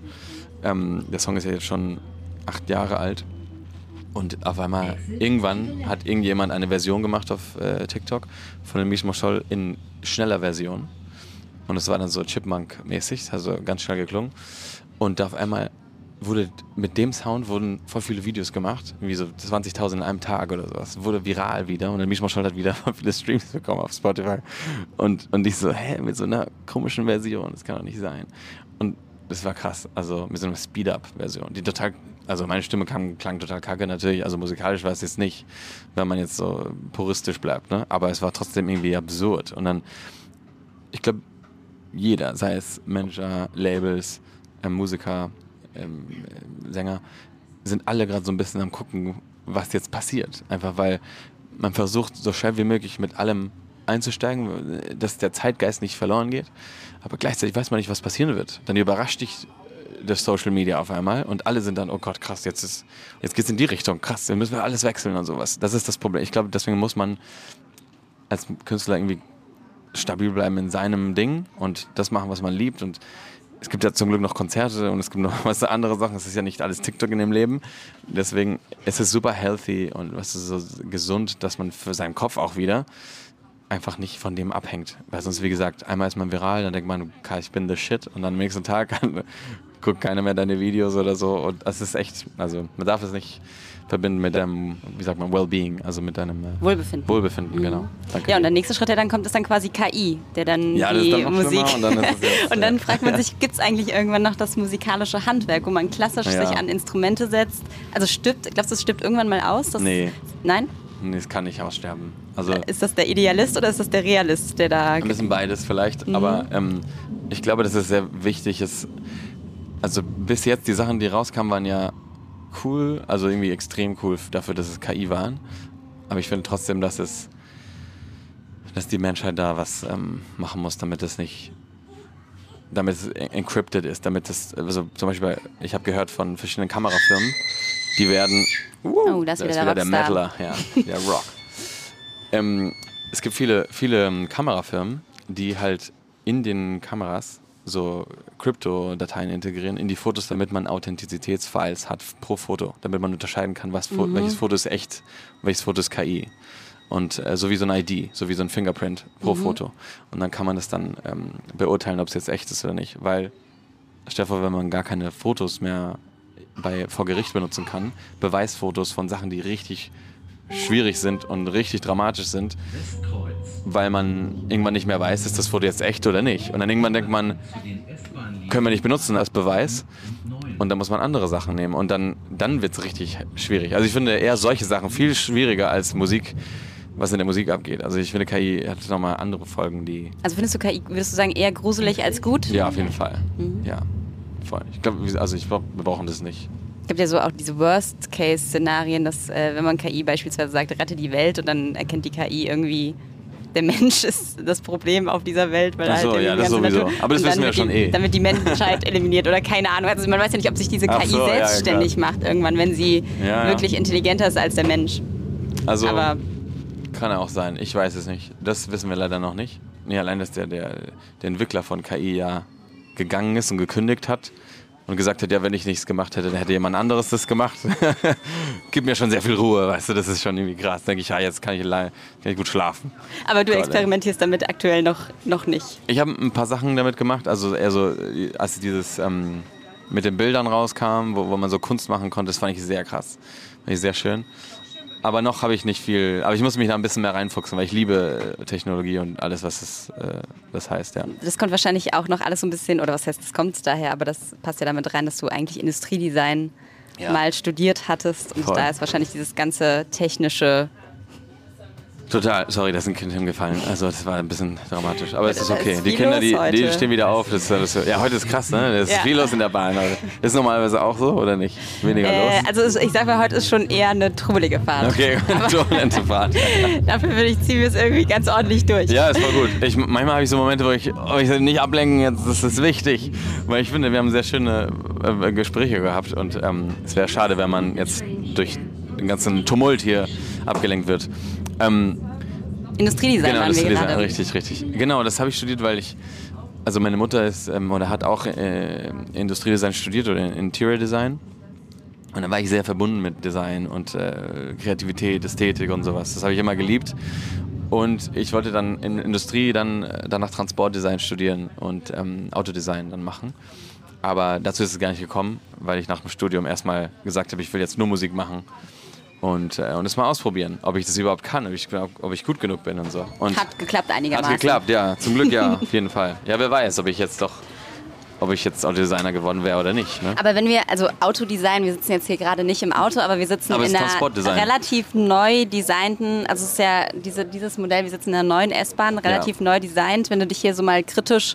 Ähm, der Song ist ja jetzt schon acht Jahre alt. Und auf einmal, irgendwann hat irgendjemand eine Version gemacht auf äh, TikTok von El Mismo Scholl in schneller Version. Und es war dann so Chipmunk-mäßig, also ganz schnell geklungen. Und auf einmal wurde mit dem Sound wurden voll viele Videos gemacht, wie so 20.000 in einem Tag oder sowas. Wurde viral wieder und dann Mishma Scholl hat wieder voll viele Streams bekommen auf Spotify. Und, und ich so, hä, mit so einer komischen Version, das kann doch nicht sein. Und das war krass, also mit so einer Speed-Up-Version, die total, also meine Stimme kam, klang total kacke natürlich, also musikalisch war es jetzt nicht, wenn man jetzt so puristisch bleibt, ne? aber es war trotzdem irgendwie absurd. Und dann, ich glaube, jeder, sei es Manager, Labels, ähm, Musiker, ähm, äh, Sänger, sind alle gerade so ein bisschen am gucken, was jetzt passiert. Einfach weil man versucht, so schnell wie möglich mit allem einzusteigen, dass der Zeitgeist nicht verloren geht. Aber gleichzeitig weiß man nicht, was passieren wird. Dann überrascht dich äh, das Social Media auf einmal und alle sind dann, oh Gott, krass, jetzt ist, jetzt geht's in die Richtung, krass, dann müssen wir alles wechseln und sowas. Das ist das Problem. Ich glaube, deswegen muss man als Künstler irgendwie stabil bleiben in seinem Ding und das machen, was man liebt. Und es gibt ja zum Glück noch Konzerte und es gibt noch was andere Sachen. Es ist ja nicht alles TikTok in dem Leben. Deswegen ist es super healthy und was ist so gesund, dass man für seinen Kopf auch wieder einfach nicht von dem abhängt. Weil sonst, wie gesagt, einmal ist man viral, dann denkt man, ich bin the shit und dann am nächsten Tag guckt keiner mehr deine Videos oder so. Und das ist echt, also man darf es nicht verbinden mit deinem, wie sagt man, Wellbeing, also mit deinem äh, Wohlbefinden. Wohlbefinden, genau. Danke. Ja, und der nächste Schritt, der dann kommt, ist dann quasi KI, der dann Ja, das die ist dann Musik. und dann ist jetzt, und dann äh, fragt man sich, gibt es eigentlich irgendwann noch das musikalische Handwerk, wo man klassisch Ja. sich an Instrumente setzt? Also stirbt, glaubst du, es stirbt irgendwann mal aus? Das, Nee. Nein? Nee, es kann nicht aussterben. Also Ist das der Idealist oder ist das der Realist, der da. ein bisschen beides vielleicht, aber ähm, ich glaube, dass es sehr wichtig ist. Also bis jetzt die Sachen, die rauskamen, waren ja cool, also irgendwie extrem cool dafür, dass es KI waren. Aber ich finde trotzdem, dass es, dass die Menschheit da was ähm, machen muss, damit es nicht damit es en- encrypted ist, damit es, also zum Beispiel, ich habe gehört von verschiedenen Kamerafirmen, die werden, Oh, da ist wieder der der Rockstar. Metaler, ja, der Rock. ähm, es gibt viele, viele ähm, Kamerafirmen, die halt in den Kameras so Krypto-Dateien integrieren in die Fotos, damit man Authentizitätsfiles hat pro Foto, damit man unterscheiden kann, was Fo welches Foto ist echt, welches Foto ist KI. Und äh, so wie so ein ID, so wie so ein Fingerprint pro Foto. Und dann kann man das dann ähm, beurteilen, ob es jetzt echt ist oder nicht. Weil, vor, wenn man gar keine Fotos mehr bei, vor Gericht benutzen kann, Beweisfotos von Sachen, die richtig schwierig sind und richtig dramatisch sind, weil man irgendwann nicht mehr weiß, ist das Foto jetzt echt oder nicht. Und dann irgendwann denkt man, können wir nicht benutzen als Beweis. 9. Und dann muss man andere Sachen nehmen. Und dann, dann wird es richtig schwierig. Also ich finde eher solche Sachen viel schwieriger als Musik, was in der Musik abgeht. Also ich finde, KI hat nochmal andere Folgen, die. Also findest du KI, würdest du sagen, eher gruselig als gut? Ja, auf jeden Fall. Mhm. Ja, voll. Ich glaube, also ich glaube, wir brauchen das nicht. Es gibt ja so auch diese Worst-Case-Szenarien, dass äh, wenn man KI beispielsweise sagt, rette die Welt und dann erkennt die KI irgendwie, der Mensch ist das Problem auf dieser Welt, weil Ach so, halt ja, das sowieso. Aber das wissen wir wird schon die, eh. Damit die Menschheit eliminiert oder keine Ahnung. Also man weiß ja nicht, ob sich diese Ach KI so, ja, ja, selbstständig macht irgendwann, wenn sie Ja, ja. wirklich intelligenter ist als der Mensch. Also Aber kann er auch sein. Ich weiß es nicht. Das wissen wir leider noch nicht. Nee, allein, dass der, der, der Entwickler von KI ja gegangen ist und gekündigt hat und gesagt hat, ja, wenn ich nichts gemacht hätte, dann hätte jemand anderes das gemacht. Gibt mir schon sehr viel Ruhe, weißt du, das ist schon irgendwie krass. Denke ich, ja, jetzt kann ich, allein- kann ich gut schlafen. Aber du Gott, ey. experimentierst damit aktuell noch, noch nicht. Ich habe ein paar Sachen damit gemacht, also eher so, als dieses ähm, mit den Bildern rauskam, wo, wo man so Kunst machen konnte, das fand ich sehr krass. Fand ich sehr schön. Aber noch habe ich nicht viel, aber ich muss mich da ein bisschen mehr reinfuchsen, weil ich liebe äh, Technologie und alles, was es, äh, das heißt, ja. Das kommt wahrscheinlich auch noch alles so ein bisschen, oder was heißt, das kommt daher, aber das passt ja damit rein, dass du eigentlich Industriedesign Ja. mal studiert hattest und Voll. da ist wahrscheinlich dieses ganze technische. Total, sorry, da ist ein Kind hingefallen. Also das war ein bisschen dramatisch. Aber es ist okay. ist Die Kinder, die, die stehen wieder auf. Das, das, ja, heute ist krass, ne? Da ist Ja. viel los in der Bahn. Heute. Ist normalerweise auch so oder nicht? Weniger Äh, los? also es- ich sag mal, heute ist schon eher eine trubbelige Fahrt. Okay, turbulente Fahrt. Dafür würde ich, ziehen wir es irgendwie ganz ordentlich durch. Ja, ist voll gut. Ich, manchmal habe ich so Momente, wo ich, oh, ich soll nicht ablenken, jetzt, das ist wichtig. Weil ich finde, wir haben sehr schöne äh, Gespräche gehabt und ähm, es wäre schade, wenn man jetzt durch den ganzen Tumult hier abgelenkt wird. Ähm, Industriedesign genau, waren wir gerade. richtig, richtig. Genau, das habe ich studiert, weil ich, also meine Mutter ist ähm, oder hat auch äh, Industriedesign studiert oder Interior Design. Und dann war ich sehr verbunden mit Design und äh, Kreativität, Ästhetik und sowas. Das habe ich immer geliebt. Und ich wollte dann in Industrie dann äh, danach Transportdesign studieren und ähm, Autodesign dann machen. Aber dazu ist es gar nicht gekommen, weil ich nach dem Studium erstmal gesagt habe, ich will jetzt nur Musik machen und, äh, und es mal ausprobieren, ob ich das überhaupt kann, ob ich, ob ich gut genug bin und so. Und Hat geklappt einigermaßen. hat geklappt, ja. Zum Glück ja, auf jeden Fall. Ja, wer weiß, ob ich jetzt doch, ob ich jetzt Autodesigner geworden wäre oder nicht. Ne? Aber wenn wir, also Autodesign, wir sitzen jetzt hier gerade nicht im Auto, aber wir sitzen Aber in einer relativ neu designten, also es ist ja diese, dieses Modell, wir sitzen in einer neuen S-Bahn, relativ neu designt. Wenn du dich hier so mal kritisch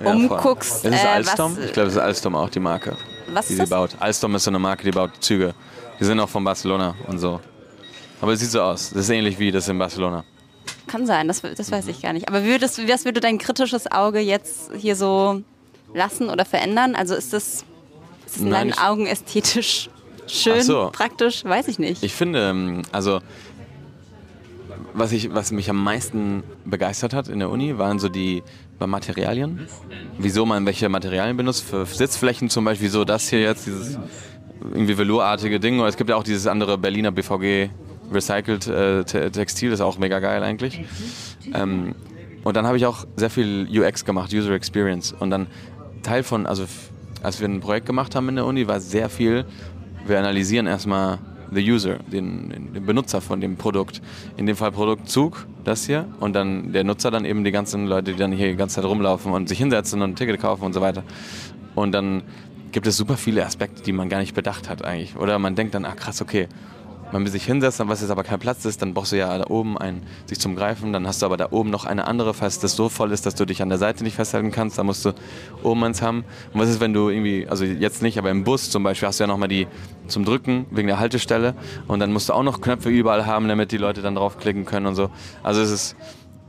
Ja, voll. umguckst, Ist es äh, Alstom? ich glaube, es ist Alstom auch die Marke, Was die ist sie das? baut. Alstom ist so eine Marke, die baut Züge. Die sind auch von Barcelona und so. Aber es sieht so aus. Das ist ähnlich wie das in Barcelona. kann sein, das, das weiß ich gar nicht. Aber würdest, was würde dein kritisches Auge jetzt hier so lassen oder verändern? Also ist das, ist das in Nein, deinen Augen ästhetisch schön, so. praktisch? Weiß ich nicht. Ich finde, ähm, also was, ich, was mich am meisten begeistert hat in der Uni, waren so die waren Materialien. Wieso man welche Materialien benutzt. Für Sitzflächen zum Beispiel, wieso das hier jetzt, dieses irgendwie velourartige Ding. Oder es gibt ja auch dieses andere Berliner BVG Recycled äh, Te- Textil, das ist auch mega geil eigentlich. Ähm, und dann habe ich auch sehr viel UX gemacht, User Experience. Und dann Teil von, also als wir ein Projekt gemacht haben in der Uni, war sehr viel, wir analysieren erstmal the user, den- den Benutzer von dem Produkt. In dem Fall Produktzug, das hier. Und dann der Nutzer dann eben die ganzen Leute, die dann hier die ganze Zeit rumlaufen und sich hinsetzen und ein Ticket kaufen und so weiter. Und dann gibt es super viele Aspekte, die man gar nicht bedacht hat eigentlich. Oder man denkt dann, ah krass, okay, man will sich hinsetzen, was jetzt aber kein Platz ist, dann brauchst du ja da oben einen, sich zum Greifen, dann hast du aber da oben noch eine andere, falls das so voll ist, dass du dich an der Seite nicht festhalten kannst, dann musst du oben eins haben. Und was ist, wenn du irgendwie, also jetzt nicht, aber im Bus zum Beispiel hast du ja nochmal die zum Drücken wegen der Haltestelle und dann musst du auch noch Knöpfe überall haben, damit die Leute dann draufklicken können und so. Also es ist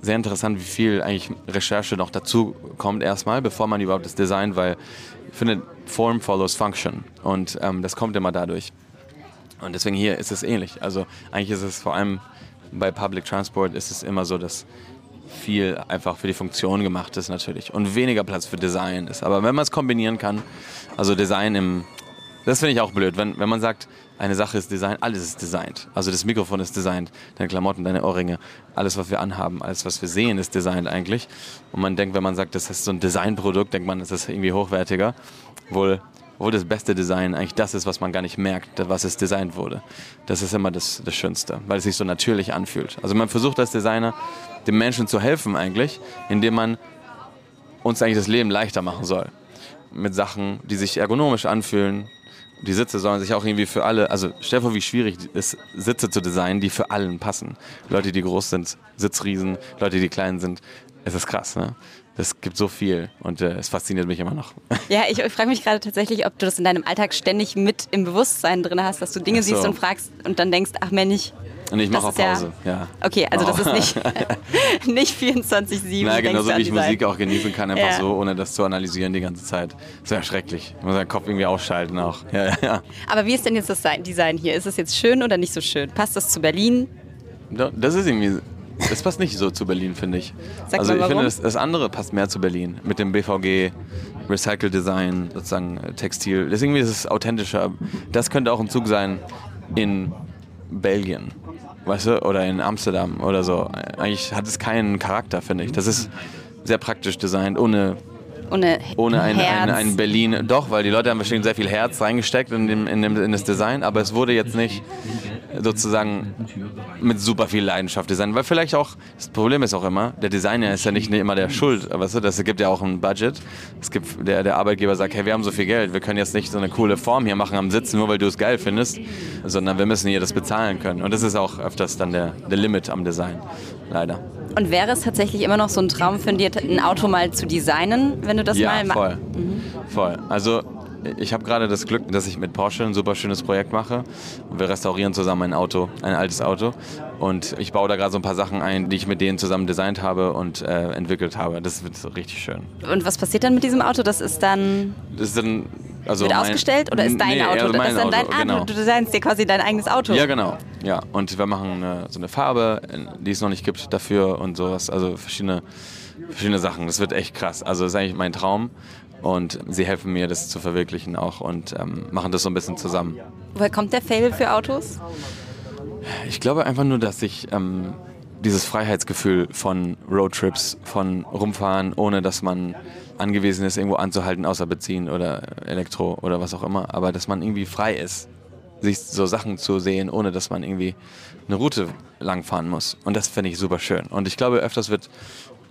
sehr interessant, wie viel eigentlich Recherche noch dazu kommt erstmal, bevor man überhaupt das designt, weil ich finde, Form follows Function und ähm, das kommt immer dadurch. Und deswegen hier ist es ähnlich. Also eigentlich ist es vor allem bei Public Transport ist es immer so, dass viel einfach für die Funktion gemacht ist natürlich und weniger Platz für Design ist. Aber wenn man es kombinieren kann, also Design im, das finde ich auch blöd, wenn, wenn man sagt, eine Sache ist Design, alles ist designt. Also das Mikrofon ist designt, deine Klamotten, deine Ohrringe, alles, was wir anhaben, alles, was wir sehen, ist designt eigentlich. Und man denkt, wenn man sagt, das ist so ein Designprodukt, denkt man, das ist irgendwie hochwertiger. Wohl, obwohl das beste Design eigentlich das ist, was man gar nicht merkt, was es designt wurde. Das ist immer das, das Schönste, weil es sich so natürlich anfühlt. Also man versucht als Designer, dem Menschen zu helfen eigentlich, indem man uns eigentlich das Leben leichter machen soll. Mit Sachen, die sich ergonomisch anfühlen. Die Sitze sollen sich auch irgendwie für alle, also stell dir vor, wie schwierig es ist, Sitze zu designen, die für allen passen. Leute, die groß sind, Sitzriesen, Leute, die klein sind. Es ist krass, ne? Es gibt so viel und äh, es fasziniert mich immer noch. Ja, ich, ich frage mich gerade tatsächlich, ob du das in deinem Alltag ständig mit im Bewusstsein drin hast, dass du Dinge so. siehst und fragst und dann denkst, ach Mensch. Und ich mache auch ist ja- Pause, ja. Okay, also das ist Oh. nicht, nicht 24-7. Na, denkst genauso wie ich. Musik auch genießen kann, einfach Ja. so, ohne das zu analysieren die ganze Zeit. Das wäre schrecklich. Ich muss seinen Kopf irgendwie ausschalten auch. Ja, ja, ja. Aber wie ist denn jetzt das Design hier? Ist es jetzt schön oder nicht so schön? Passt das zu Berlin? Das ist irgendwie. Das passt nicht so zu Berlin, finde ich. Sag also ich finde, das, das andere passt mehr zu Berlin. Mit dem BVG, Recycle Design, sozusagen äh, Textil. Das ist ist authentischer. Das könnte auch ein Zug sein in Belgien. Weißt du? Oder in Amsterdam oder so. Eigentlich hat es keinen Charakter, finde ich. Das ist sehr praktisch designt, ohne Ohne, ohne ein, ein, ein Berlin. Doch, weil die Leute haben bestimmt sehr viel Herz reingesteckt in, dem, in, dem, in das Design, aber es wurde jetzt nicht sozusagen mit super viel Leidenschaft designt. Weil vielleicht auch, das Problem ist auch immer, der Designer ist ja nicht immer der Schuld, weißt du, das gibt ja auch ein Budget. Es gibt, der, der Arbeitgeber sagt, hey, wir haben so viel Geld, wir können jetzt nicht so eine coole Form hier machen am Sitzen, nur weil du es geil findest, sondern wir müssen hier das bezahlen können. Und das ist auch öfters dann der, der Limit am Design, leider. Und wäre es tatsächlich immer noch so ein Traum von dir, ein Auto mal zu designen, wenn du das ja, mal voll. Voll. Also ich habe gerade das Glück, dass ich mit Porsche ein super schönes Projekt mache. Und wir restaurieren zusammen ein Auto, ein altes Auto. Und ich baue da gerade so ein paar Sachen ein, die ich mit denen zusammen designt habe und äh, entwickelt habe. Das wird so richtig schön. Und was passiert dann mit diesem Auto? Das ist dann Das ist dann also wird mein- ausgestellt oder ist dein Nee, Auto? das ist dann dein Auto, genau. du, du designst dir quasi dein eigenes Auto. Ja, genau. Ja, und wir machen eine, so eine Farbe, die es noch nicht gibt dafür und sowas. Also verschiedene, verschiedene Sachen. Das wird echt krass. Also das ist eigentlich mein Traum. Und sie helfen mir, das zu verwirklichen auch und ähm, machen das so ein bisschen zusammen. Woher kommt der Fail für Autos? Ich glaube einfach nur, dass ich ähm, dieses Freiheitsgefühl von Roadtrips, von rumfahren, ohne dass man angewiesen ist, irgendwo anzuhalten, außer Benzin oder Elektro oder was auch immer, aber dass man irgendwie frei ist, sich so Sachen zu sehen, ohne dass man irgendwie eine Route langfahren muss. Und das finde ich super schön. Und ich glaube, öfters wird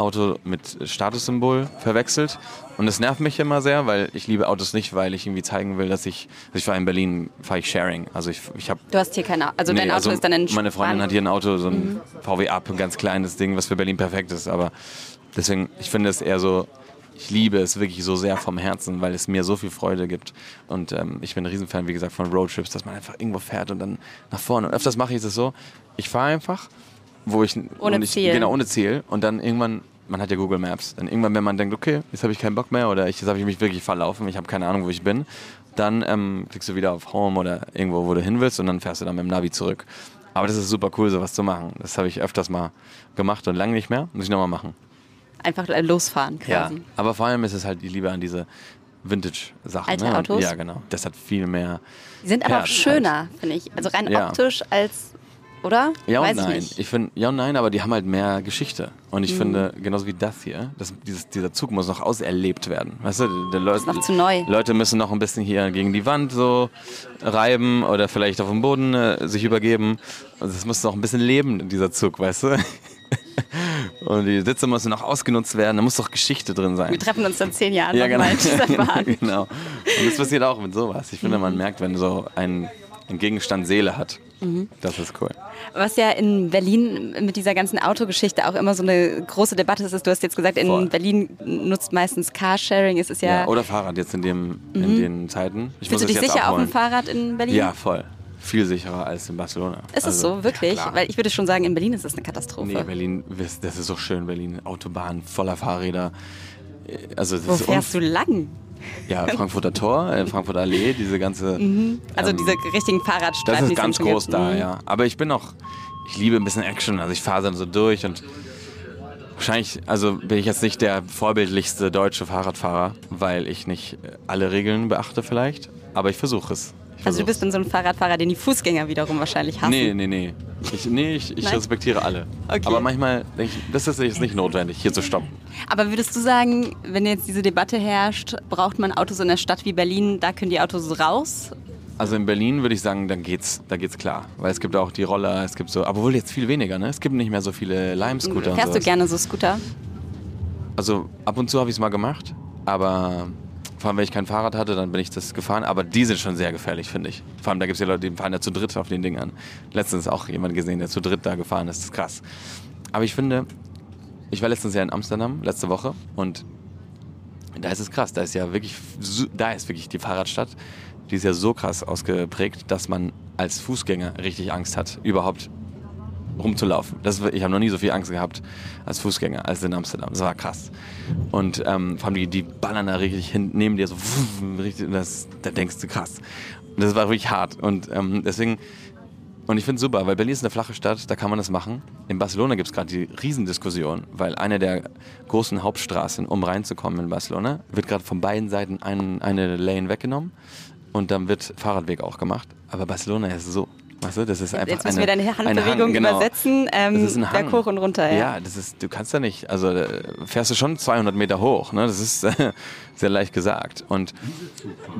Auto mit Statussymbol verwechselt. Und das nervt mich immer sehr, weil ich liebe Autos nicht, weil ich irgendwie zeigen will, dass ich, also ich fahre in Berlin, fahre ich Sharing. Also ich, ich habe Du hast hier kein Auto. Also dein Nee, Auto ist dann ein Meine Freundin hat hier ein Auto, so ein Mhm. VW Up, ein ganz kleines Ding, was für Berlin perfekt ist. Aber deswegen, ich finde es eher so, ich liebe es wirklich so sehr vom Herzen, weil es mir so viel Freude gibt. Und ähm, ich bin ein Riesenfan, wie gesagt, von Roadtrips, dass man einfach irgendwo fährt und dann nach vorne. Und öfters mache ich es so, ich fahre einfach, wo ich... Ohne ich, Ziel. Genau, ohne Ziel. Und dann irgendwann, man hat ja Google Maps, dann irgendwann, wenn man denkt, okay, jetzt habe ich keinen Bock mehr oder ich, jetzt habe ich mich wirklich verlaufen, ich habe keine Ahnung, wo ich bin, dann ähm, klickst du wieder auf Home oder irgendwo, wo du hin willst und dann fährst du dann mit dem Navi zurück. Aber das ist super cool, sowas zu machen. Das habe ich öfters mal gemacht und lange nicht mehr. Muss ich nochmal machen. Einfach äh, losfahren quasi. Aber vor allem ist es halt die Liebe an diese Vintage-Sachen. Alte ne? Autos? Ja, genau. Das hat viel mehr. Die sind aber auch Herz schöner, finde ich. Also rein Ja. optisch als, oder? Ja und Weiß nein. ich. Ich finde, ja und nein, aber die haben halt mehr Geschichte. Und Mhm. ich finde, genauso wie das hier, das, dieses, dieser Zug muss noch auserlebt werden. Weißt du, die Leute, noch zu neu. Leute müssen noch ein bisschen hier gegen die Wand so reiben oder vielleicht auf dem Boden äh, sich übergeben. Also es muss noch ein bisschen leben, dieser Zug, weißt du? Und die Sitze müssen noch ausgenutzt werden, da muss doch Geschichte drin sein. Wir treffen uns in zehn Jahren Ja, genau. in dieser Bahn. genau. Und das passiert auch mit sowas. Ich finde, man merkt, wenn so ein, ein Gegenstand Seele hat. Mhm. Das ist cool. Was ja in Berlin mit dieser ganzen Autogeschichte auch immer so eine große Debatte ist, ist, du hast jetzt gesagt, in Voll. Berlin nutzt meistens Carsharing. Es ist ja. Ja, oder Fahrrad jetzt in, dem, in den Zeiten. Ich Fühlst du es dich sicher auf abholen. dem Fahrrad in Berlin? Ja, voll. viel sicherer als in Barcelona. Ist es Also, so, wirklich? klar. Weil ich würde schon sagen, in Berlin ist es eine Katastrophe. Nee, Berlin, das ist so schön, Berlin. Autobahn voller Fahrräder. Also das Wo ist fährst du lang? Ja, Frankfurter Tor, äh, Frankfurter Allee, diese ganze. Also ähm, diese richtigen Fahrradstreifen. Das ist ganz groß gibt. da, Mhm. ja. Aber ich bin auch, ich liebe ein bisschen Action. Also ich fahre dann so durch und wahrscheinlich, also bin ich jetzt nicht der vorbildlichste deutsche Fahrradfahrer, weil ich nicht alle Regeln beachte vielleicht. Aber ich versuche es. Ich Also du bist dann so ein Fahrradfahrer, den die Fußgänger wiederum wahrscheinlich hassen. Nee, nee, nee. Ich, nee, ich, ich respektiere alle. Okay. Aber manchmal denke ich, das ist jetzt nicht notwendig, hier zu stoppen. Aber würdest du sagen, wenn jetzt diese Debatte herrscht, braucht man Autos in einer Stadt wie Berlin, da können die Autos raus? Also in Berlin würde ich sagen, dann geht's, da geht's klar. Weil es gibt auch die Roller, es gibt so, aber wohl jetzt viel weniger, ne? Es gibt nicht mehr so viele Lime-Scooter Fährst du gerne so Scooter? Also ab und zu habe ich es mal gemacht, aber vor allem, wenn ich kein Fahrrad hatte, dann bin ich das gefahren. Aber die sind schon sehr gefährlich, finde ich. Vor allem, da gibt es ja Leute, die fahren ja zu dritt auf den Dingern. Letztens auch jemand gesehen, der zu dritt da gefahren ist. Das ist krass. Aber ich finde, ich war letztens ja in Amsterdam, letzte Woche, und da ist es krass. Da ist ja wirklich, da ist wirklich die Fahrradstadt. Die ist ja so krass ausgeprägt, dass man als Fußgänger richtig Angst hat, überhaupt rumzulaufen. Das, ich habe noch nie so viel Angst gehabt als Fußgänger als in Amsterdam. Das war krass. Und ähm, vor allem die, die ballern da richtig hin, neben dir so, richtig, das, da denkst du krass. Und das war wirklich hart. Und ähm, deswegen, und ich finde es super, weil Berlin ist eine flache Stadt, da kann man das machen. In Barcelona gibt es gerade die Riesendiskussion, weil eine der großen Hauptstraßen, um reinzukommen in Barcelona, wird gerade von beiden Seiten ein, eine Lane weggenommen und dann wird Fahrradweg auch gemacht. Aber Barcelona ist so, du, das ist einfach Jetzt müssen eine, wir deine ein Handbewegung Hang, genau. übersetzen. Ähm, Das ist ein Hang. Berg hoch und runter, ja. Ja, das ist, du kannst da nicht, also da fährst du schon 200 Meter hoch, ne? das ist äh, sehr leicht gesagt. Und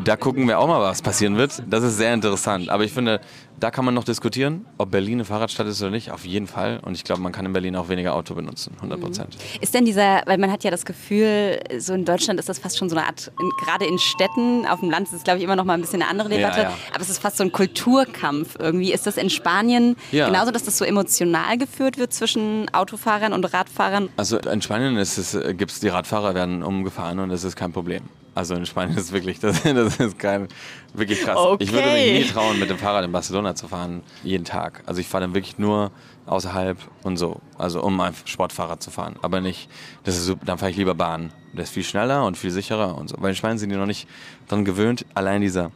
da gucken wir auch mal, was passieren wird. Das ist sehr interessant. Aber ich finde, da kann man noch diskutieren, ob Berlin eine Fahrradstadt ist oder nicht. Auf jeden Fall. Und ich glaube, man kann in Berlin auch weniger Auto benutzen, 100 Prozent. Ist denn dieser, weil man hat ja das Gefühl, so in Deutschland ist das fast schon so eine Art, in, gerade in Städten, auf dem Land ist es glaube ich immer noch mal ein bisschen eine andere Ja, Debatte, ja. aber es ist fast so ein Kulturkampf irgendwie. Ist das in Spanien Ja. genauso, dass das so emotional geführt wird zwischen Autofahrern und Radfahrern? Also in Spanien ist es, äh, gibt's die Radfahrer werden umgefahren und das ist kein Problem. Also in Spanien ist wirklich, das, das ist kein, wirklich krass. Ich würde Okay. mich nie trauen, mit dem Fahrrad in Barcelona zu fahren, jeden Tag. Also ich fahre dann wirklich nur außerhalb und so, also um ein Sportfahrrad zu fahren. Aber nicht, das ist dann fahre ich lieber Bahn. Das ist viel schneller und viel sicherer und so. Weil in Spanien sind die noch nicht dran gewöhnt, allein dieser,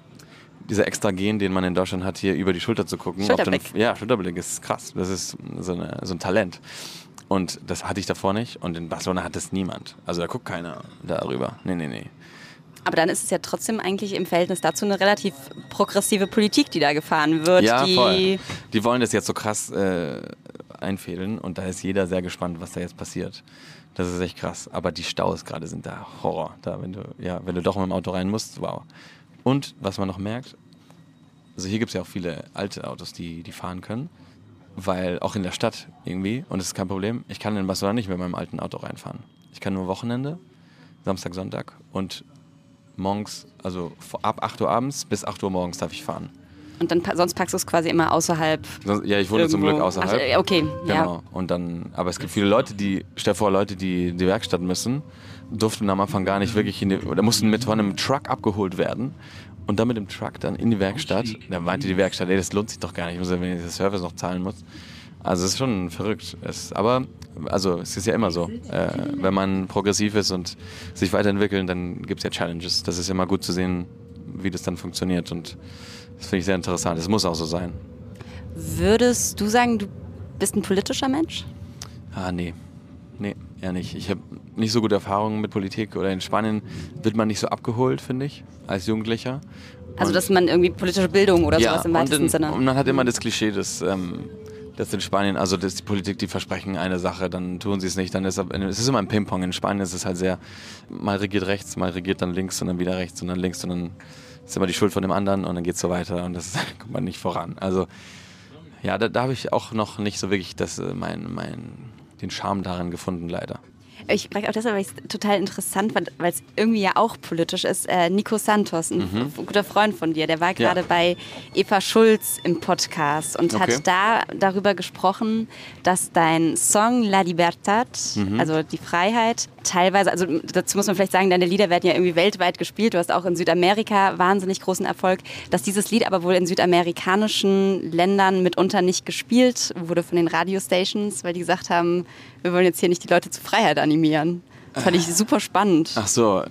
dieser extra Gen, den man in Deutschland hat, hier über die Schulter zu gucken. auf den- Schulterblick. ja, Schulterblick ist krass. Das ist so, eine, so ein Talent. Und das hatte ich davor nicht. Und in Barcelona hat das niemand. Also da guckt keiner darüber. Nee, nee, nee. Aber dann ist es ja trotzdem eigentlich im Verhältnis dazu eine relativ progressive Politik, die da gefahren wird. Ja, die, voll. Die wollen das jetzt so krass äh, einfädeln. Und da ist jeder sehr gespannt, was da jetzt passiert. Das ist echt krass. Aber die Staus gerade sind da Horror. Da, wenn du, ja, wenn du doch mit dem Auto rein musst, wow. Und was man noch merkt, also hier gibt es ja auch viele alte Autos, die, die fahren können. Weil auch in der Stadt irgendwie, und das ist kein Problem, ich kann in Barcelona nicht mit meinem alten Auto reinfahren. Ich kann nur Wochenende, Samstag, Sonntag und morgens, also ab 8 Uhr abends bis 8 Uhr morgens darf ich fahren. Und dann sonst packst du es quasi immer außerhalb. Sonst- Ja, ich wohne zum irgendwo. Glück außerhalb. Ach, äh, okay, ja. Genau. Und dann, aber es gibt viele Leute, die, stell dir vor, Leute, die in die Werkstatt müssen, durften am Anfang gar nicht wirklich in die, oder mussten mit von einem Truck abgeholt werden und dann mit dem Truck dann in die Werkstatt. Da meinte die Werkstatt, ey, das lohnt sich doch gar nicht, ich muss ja, wenn ich das Service noch zahlen muss. Also es ist schon verrückt. Es, aber also es ist ja immer so. Äh, wenn man progressiv ist und sich weiterentwickeln, dann gibt es ja Challenges. Das ist immer gut zu sehen, wie das dann funktioniert. Und das finde ich sehr interessant. Es muss auch so sein. Würdest du sagen, du bist ein politischer Mensch? Ah, nee. Nee, eher nicht. Ich habe nicht so gute Erfahrungen mit Politik oder in Spanien wird man nicht so abgeholt, finde ich, als Jugendlicher. Also, Und- dass man irgendwie politische Bildung oder sowas im weitesten in, Sinne. und man hat immer das Klischee, dass, ähm, dass in Spanien, also dass die Politik, die versprechen eine Sache, dann tun sie es nicht. Dann ist es ist immer ein Ping-Pong. In Spanien ist es halt sehr, mal regiert rechts, mal regiert dann links und dann wieder rechts und dann links und dann ist immer die Schuld von dem anderen und dann geht es so weiter und das kommt man nicht voran. Also ja, da, da habe ich auch noch nicht so wirklich das, äh, mein, mein, den Charme darin gefunden, leider. Ich frage auch deshalb, weil ich es total interessant fand, weil es irgendwie ja auch politisch ist. Äh, Nico Santos, ein Mhm. guter Freund von dir, der war gerade bei Eva Schulz im Podcast und Okay. hat da darüber gesprochen, dass dein Song La Libertad, Mhm. also die Freiheit, teilweise, also dazu muss man vielleicht sagen, deine Lieder werden ja irgendwie weltweit gespielt. Du hast auch in Südamerika wahnsinnig großen Erfolg, dass dieses Lied aber wohl in südamerikanischen Ländern mitunter nicht gespielt wurde von den Radiostations, weil die gesagt haben, wir wollen jetzt hier nicht die Leute zur Freiheit animieren. Das fand ich super spannend. Ach so,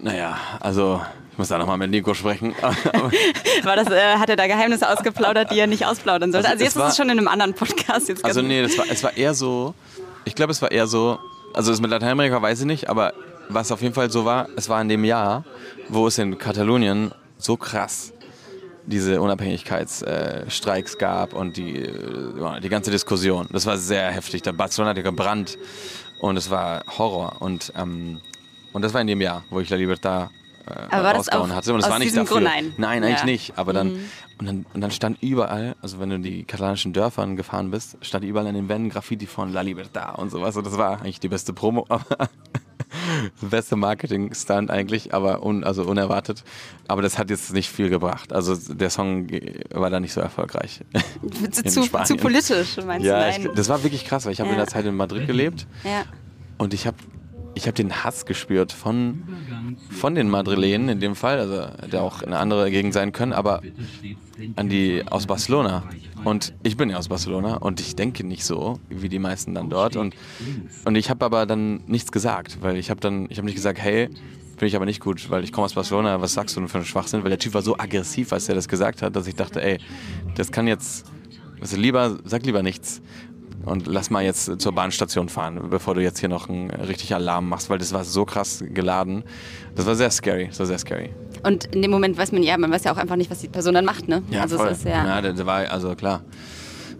naja, also ich muss da nochmal mit Nico sprechen. War das, äh, hat er da Geheimnisse ausgeplaudert, die er nicht ausplaudern sollte? Also Also, jetzt ist war- es schon in einem anderen Podcast. Jetzt Also nee, das war, es war eher so, ich glaube, es war eher so, also das mit Lateinamerika weiß ich nicht, aber was auf jeden Fall so war, es war in dem Jahr, wo es in Katalonien so krass diese Unabhängigkeitsstreiks gab und die, äh, die ganze Diskussion. Das war sehr heftig. Da Barcelona hat ja gebrannt und es war Horror. Und, ähm, und das war in dem Jahr, wo ich La Libertad äh, Aber war das rausgehauen hatte. Und es war nicht dafür. Grund? Nein. Nein, eigentlich Ja. nicht. Aber dann, und dann, und dann stand überall, also wenn du die katalanischen Dörfern gefahren bist, stand überall an den Wänden Graffiti von La Libertad und sowas. Und das war eigentlich die beste Promo. Aber beste Marketing-Stunt eigentlich, aber un, also unerwartet. Aber das hat jetzt nicht viel gebracht. Also der Song war da nicht so erfolgreich. zu, in zu, politisch, meinst Ja, du? Nein. das war wirklich krass, weil ich habe in Ja. der Zeit in Madrid gelebt ja. und ich habe ich hab den Hass gespürt von, von den Madrilenen in dem Fall, also der auch eine andere Gegend sein können, aber an die aus Barcelona. Und ich bin ja aus Barcelona und ich denke nicht so wie die meisten dann dort. Und, und ich habe aber dann nichts gesagt, weil ich habe dann, ich habe nicht gesagt, hey, finde ich aber nicht gut, weil ich komme aus Barcelona, was sagst du denn für einen Schwachsinn? Weil der Typ war so aggressiv, als er das gesagt hat, dass ich dachte, ey, das kann jetzt, also lieber, sag lieber nichts. Und lass mal jetzt zur Bahnstation fahren, bevor du jetzt hier noch einen richtig Alarm machst, weil das war so krass geladen. Das war sehr scary, das war sehr scary. Und in dem Moment weiß man ja, man weiß ja auch einfach nicht, was die Person dann macht, ne? also voll. ist ja. ja der war, also klar.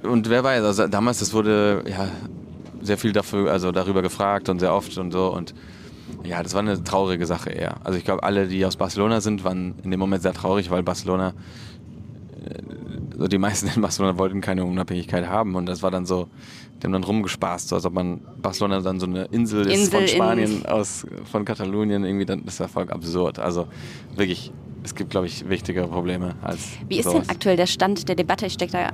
Und wer weiß, also damals, das wurde ja sehr viel dafür, also darüber gefragt und sehr oft und so und ja, das war eine traurige Sache eher. Also ich glaube, alle, die aus Barcelona sind, waren in dem Moment sehr traurig, weil Barcelona, also die meisten in Barcelona wollten keine Unabhängigkeit haben und das war dann so, die haben dann rumgespaßt, so als ob man Barcelona dann so eine Insel, ist Insel von in- Spanien aus, von Katalonien irgendwie, dann, das war voll absurd. Also wirklich, es gibt, glaube ich, wichtigere Probleme als Wie ist sowas. denn aktuell der Stand der Debatte? Ich stecke da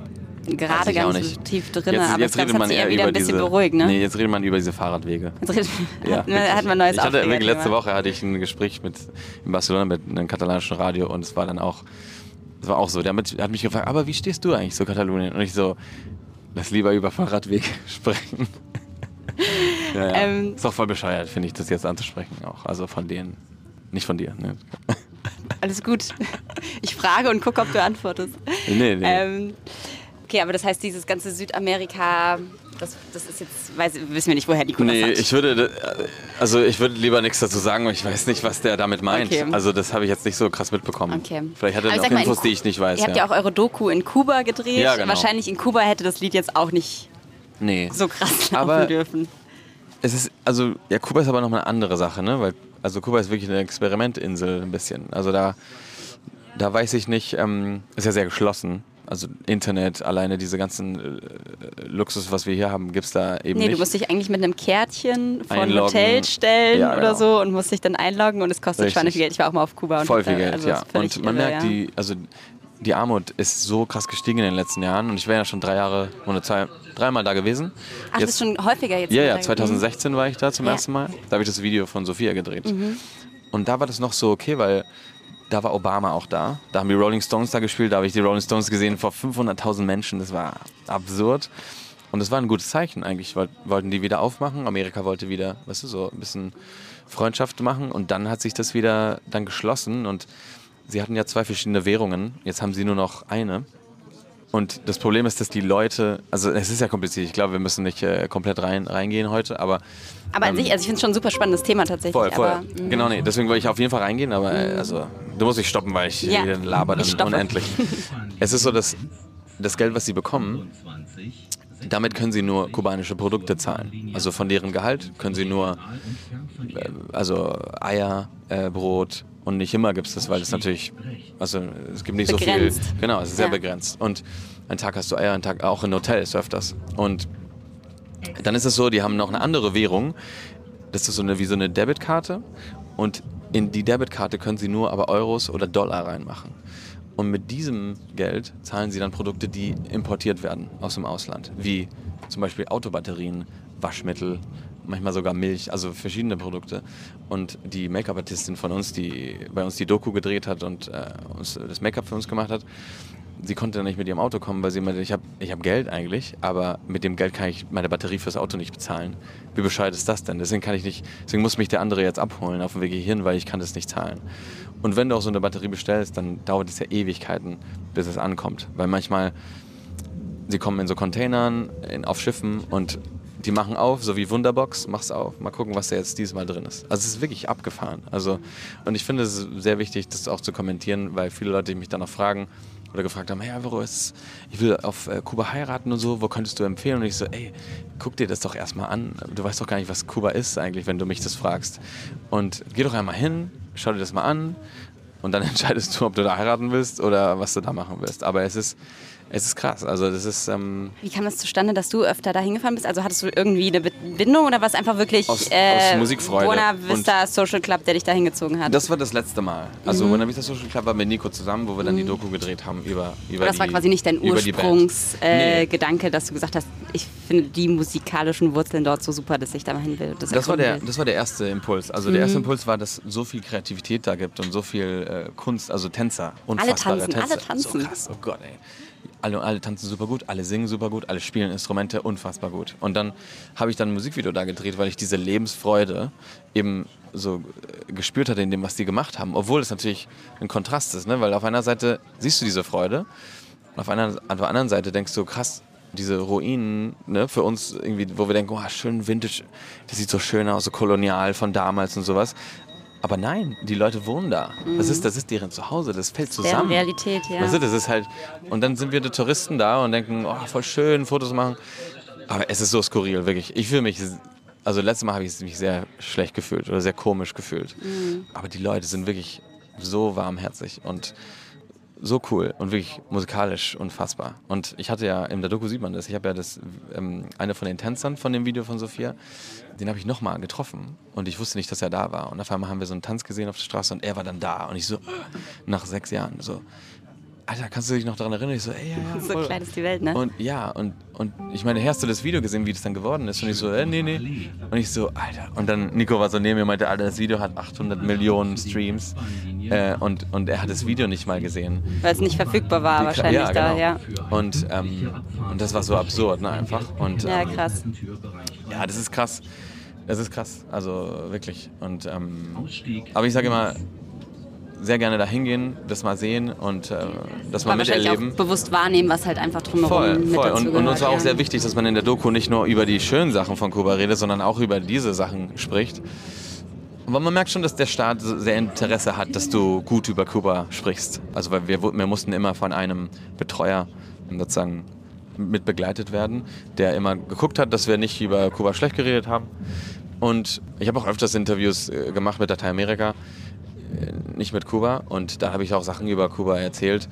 gerade ganz nicht. tief drin, jetzt, aber jetzt redet man eher wieder über ein bisschen diese, beruhigt, ne? Nee, jetzt redet man über diese Fahrradwege. Jetzt redet- Ja, hat, man- hat man neues ich hatte letzte Woche hatte ich ein Gespräch mit in Barcelona mit einem katalanischen Radio und es war dann auch, es war auch so. Der hat mich gefragt, aber wie stehst du eigentlich zu Katalonien? Und ich so, lass lieber über Fahrradwege sprechen. ja, ja. Ähm. ist doch voll bescheuert, finde ich, das jetzt anzusprechen auch. Also von denen, nicht von dir. Ne? Alles gut. Ich frage und gucke, ob du antwortest. Nee, nee. Ähm, okay, aber das heißt, dieses ganze Südamerika, das, das ist jetzt, weiß, wissen wir nicht, woher die Kunde Nee, hat. ich würde, also ich würde lieber nichts dazu sagen, weil ich weiß nicht, was der damit meint. Okay. Also das habe ich jetzt nicht so krass mitbekommen. Okay. Vielleicht hat er noch in Infos, Ku- die ich nicht weiß. Ihr habt ja auch eure Doku in Kuba gedreht. Ja, genau. Wahrscheinlich in Kuba hätte das Lied jetzt auch nicht nee. so krass laufen Aber- dürfen. Es ist, also, ja, Kuba ist aber noch mal eine andere Sache, ne? Weil, also Kuba ist wirklich eine Experimentinsel ein bisschen. Also da, da weiß ich nicht, ähm, ist ja sehr geschlossen. Also Internet, alleine diese ganzen äh, Luxus, was wir hier haben, gibt es da eben Nee, nicht. du musst dich eigentlich mit einem Kärtchen vor ein. Hotel stellen Ja, oder genau. so und musst dich dann einloggen und es kostet Richtig. Schweine viel Geld. Ich war auch mal auf Kuba. Und Voll viel Geld, also ja. das ist Und man irre, merkt, ja. die, also die Armut ist so krass gestiegen in den letzten Jahren. Und ich wäre ja schon drei Jahre oder zwei, dreimal da gewesen. Ach, du bist schon häufiger jetzt Ja, ja, da 2016 war ich da zum Ja. Mhm. ersten Mal. Da habe ich das Video von Sophia gedreht. Und da war das noch so okay, weil da war Obama auch da. Da haben die Rolling Stones da gespielt. Da habe ich die Rolling Stones gesehen vor 500.000 Menschen. Das war absurd. Und das war ein gutes Zeichen eigentlich. Woll- Wollten die wieder aufmachen. Amerika wollte wieder, weißt du, so ein bisschen Freundschaft machen. Und dann hat sich das wieder dann geschlossen. Und sie hatten ja zwei verschiedene Währungen. Jetzt haben sie nur noch eine. Und das Problem ist, dass die Leute, also es ist ja kompliziert. Ich glaube, wir müssen nicht äh, komplett rein, reingehen heute, aber Aber an sich, also ich finde es schon ein super spannendes Thema tatsächlich. voll, voll. Aber, mhm. genau, nee, deswegen wollte ich auf jeden Fall reingehen, aber äh, also du musst dich stoppen, weil ich Ja, laber dann unendlich. es ist so, dass das Geld, was sie bekommen, damit können sie nur kubanische Produkte zahlen. Also von deren Gehalt können sie nur äh, also Eier, äh, Brot und nicht immer gibt es das, weil es natürlich, also es gibt nicht Begrenzt. so viel. Genau, es ist sehr Ja. begrenzt. Und einen Tag hast du Eier, einen Tag auch in Hotels öfters. Und dann ist es so, die haben noch eine andere Währung, das ist so eine, wie so eine Debitkarte und in die Debitkarte können Sie nur aber Euros oder Dollar reinmachen. Und mit diesem Geld zahlen Sie dann Produkte, die importiert werden aus dem Ausland, wie zum Beispiel Autobatterien, Waschmittel, manchmal sogar Milch, also verschiedene Produkte. Und die Make-up-Artistin von uns, die bei uns die Doku gedreht hat und äh, uns das Make-up für uns gemacht hat, sie konnte dann nicht mit ihrem Auto kommen, weil sie meinte, ich habe ich hab Geld eigentlich, aber mit dem Geld kann ich meine Batterie fürs Auto nicht bezahlen. Wie bescheuert ist das denn? Deswegen kann ich nicht, deswegen muss mich der andere jetzt abholen auf dem Weg hierhin, weil ich kann das nicht zahlen. Und wenn du auch so eine Batterie bestellst, dann dauert es ja Ewigkeiten, bis es ankommt. Weil manchmal, sie kommen in so Containern, in, auf Schiffen und die machen auf, so wie Wunderbox, mach's auf, mal gucken, was da jetzt diesmal drin ist. Also es ist wirklich abgefahren. Also, und ich finde es sehr wichtig, das auch zu kommentieren, weil viele Leute mich dann auch fragen oder gefragt haben, hey Alvaro, ist, ich will auf äh, Kuba heiraten und so, wo könntest du empfehlen? Und ich so, ey, guck dir das doch erstmal an. Du weißt doch gar nicht, was Kuba ist eigentlich, wenn du mich das fragst. Und geh doch einmal hin, schau dir das mal an und dann entscheidest du, ob du da heiraten willst oder was du da machen willst. Aber es ist, es ist krass. Also das ist ähm, Wie kam es zustande, dass du öfter da hingefahren bist? Also hattest du irgendwie eine Bindung oder war es einfach wirklich Aus- äh, aus Musikfreude Buena Vista Social Club, der dich da hingezogen hat? das war das letzte Mal. Also Mhm. Buena Vista Social Club war mit Nico zusammen, wo wir dann die Doku gedreht haben über über Aber das die, war quasi nicht dein. Ursprungsgedanke, äh, Nee. Dass du gesagt hast, ich finde die musikalischen Wurzeln dort so super, dass ich da mal hin will. Das war, der, das war der erste Impuls. Also der Mhm. erste Impuls war, dass es so viel Kreativität da gibt und so viel äh, Kunst, also Tänzer, unfassbare tanzen, alle Tänzer. tanzen. So krass, oh Gott, ey. Alle, alle tanzen super gut, alle singen super gut, alle spielen Instrumente unfassbar gut. Und dann habe ich dann ein Musikvideo da gedreht, weil ich diese Lebensfreude eben so äh, gespürt hatte in dem, was die gemacht haben. Obwohl es natürlich ein Kontrast ist, ne? weil auf einer Seite siehst du diese Freude auf einer, auf der anderen Seite denkst du, krass, diese Ruinen, ne, für uns irgendwie, wo wir denken, oh, schön Vintage, das sieht so schön aus, so kolonial von damals und sowas. Aber nein, die Leute wohnen da. Das, ist, das ist deren Zuhause, das fällt deren zusammen. Realität, ja. Weißt du, das ist halt, und dann sind wir die Touristen da und denken, oh, voll schön, Fotos machen. Aber es ist so skurril, wirklich. Ich fühle mich, also letztes Mal habe ich mich sehr schlecht gefühlt oder sehr komisch gefühlt. Mhm. Aber die Leute sind wirklich so warmherzig und so cool und wirklich musikalisch unfassbar. Und ich hatte ja, in der Doku sieht man das, ich habe ja das, ähm, eine von den Tänzern von dem Video von Sophia, den habe ich nochmal getroffen und ich wusste nicht, dass er da war. Und auf einmal haben wir so einen Tanz gesehen auf der Straße und er war dann da und ich so, nach sechs Jahren, so, Alter, kannst du dich noch daran erinnern? Ich so, ey, ja, ja. so klein ist die Welt, ne? Und ja, und, und ich meine, hast du das Video gesehen, wie das dann geworden ist? Und ich so, äh, nee, nee. Und ich so, Alter. Und dann Nico war so neben mir und meinte, Alter, das Video hat 800 Millionen Streams. Äh, und, und er hat das Video nicht mal gesehen. Weil es nicht verfügbar war, Die- wahrscheinlich ja, da, genau. ja. Und, ähm, und das war so absurd, ne, einfach. Und Ja, ähm, krass. Ja, das ist krass. Das ist krass, also wirklich. Und, ähm, Ausstieg. aber ich sage immer, sehr gerne da hingehen, das mal sehen und äh, das mal miterleben. auch bewusst wahrnehmen, was halt einfach drumherum Voll, mit voll. Und, und uns war auch sehr wichtig, dass man in der Doku nicht nur über die schönen Sachen von Kuba redet, sondern auch über diese Sachen spricht. Aber man merkt schon, dass der Staat so sehr Interesse hat, dass du gut über Kuba sprichst. Also weil wir, wir mussten immer von einem Betreuer sozusagen mit begleitet werden, der immer geguckt hat, dass wir nicht über Kuba schlecht geredet haben. Und ich habe auch öfters Interviews äh, gemacht mit Lateinamerika, äh, nicht mit Kuba. Und da habe ich auch Sachen über Kuba erzählt.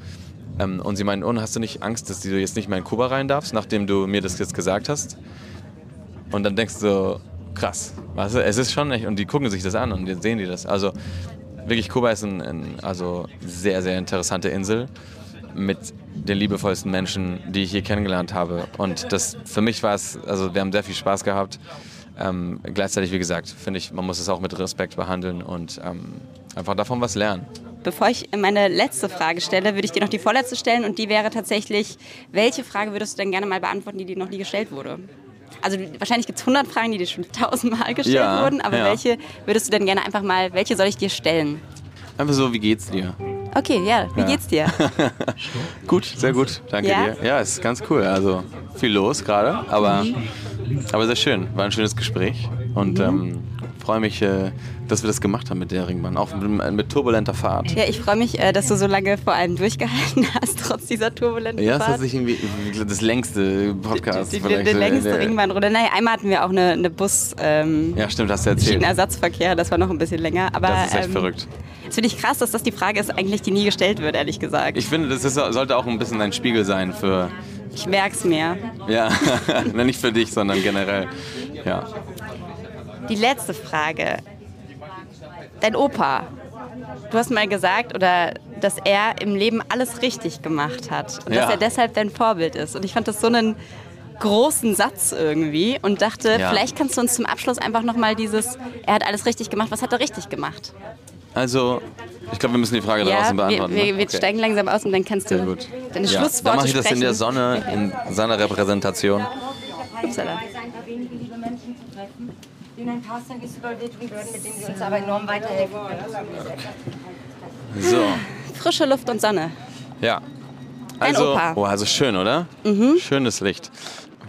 Ähm, und sie meinen, oh, hast du nicht Angst, dass du jetzt nicht mehr in Kuba rein darfst, nachdem du mir das jetzt gesagt hast? Und dann denkst du, krass, weißt du, es ist schon echt, und die gucken sich das an und jetzt sehen die das. Also wirklich, Kuba ist ein, ein also sehr, sehr interessante Insel mit den liebevollsten Menschen, die ich je kennengelernt habe. Und das für mich war es, also wir haben sehr viel Spaß gehabt. Ähm, gleichzeitig, wie gesagt, finde ich, man muss es auch mit Respekt behandeln und ähm, einfach davon was lernen. Bevor ich meine letzte Frage stelle, würde ich dir noch die vorletzte stellen und die wäre tatsächlich, welche Frage würdest du denn gerne mal beantworten, die dir noch nie gestellt wurde? Also wahrscheinlich gibt es 100 Fragen, die dir schon tausendmal gestellt Ja, wurden, aber ja. welche würdest du denn gerne einfach mal, welche soll ich dir stellen? Einfach so, wie geht's dir? Okay, ja, wie Ja. geht's dir? Gut, sehr gut, danke Ja? dir. Ja, es ist ganz cool. Also viel los gerade, aber, Mhm. aber sehr schön. War ein schönes Gespräch und ähm, freue mich, äh, dass wir das gemacht haben mit der Ringbahn, auch mit, mit turbulenter Fahrt. Ja, ich freue mich, äh, dass du so lange vor allem durchgehalten hast, trotz dieser turbulenten Ja, es Fahrt. hat sich irgendwie das längste Podcast die, die, vielleicht. die äh, längste Ringbahnrunde. Nein, einmal hatten wir auch eine, eine Bus, ähm, Ja, stimmt, hast du erzählt. Schienenersatzverkehr, das war noch ein bisschen länger. Aber, Das ist echt ähm, verrückt. Das finde ich krass, dass das die Frage ist, eigentlich die nie gestellt wird, ehrlich gesagt. Ich finde, das ist, sollte auch ein bisschen ein Spiegel sein für, Ich merk's mir. ja, nicht für dich, sondern generell. Ja. die letzte Frage. Dein Opa, du hast mal gesagt, oder dass er im Leben alles richtig gemacht hat und Ja. dass er deshalb dein Vorbild ist. Und ich fand das so einen großen Satz irgendwie und dachte, Ja. vielleicht kannst du uns zum Abschluss einfach nochmal dieses, er hat alles richtig gemacht, was hat er richtig gemacht? Also, ich glaube, wir müssen die Frage Ja, draußen beantworten. wir, ne? wir Okay. steigen langsam aus und dann kannst du Sehr gut. deine Ja, Schlussworte dann mache ich das in der sprechen. Sonne, in seiner Repräsentation. Upsala. ein paar wenige liebe Menschen zu ein paar Service überwältigen würden, mit denen sie uns aber enorm weiterhelfen können. So, Frische Luft und Sonne. ja. Also, Opa. oh, also schön, oder? Schönes Licht.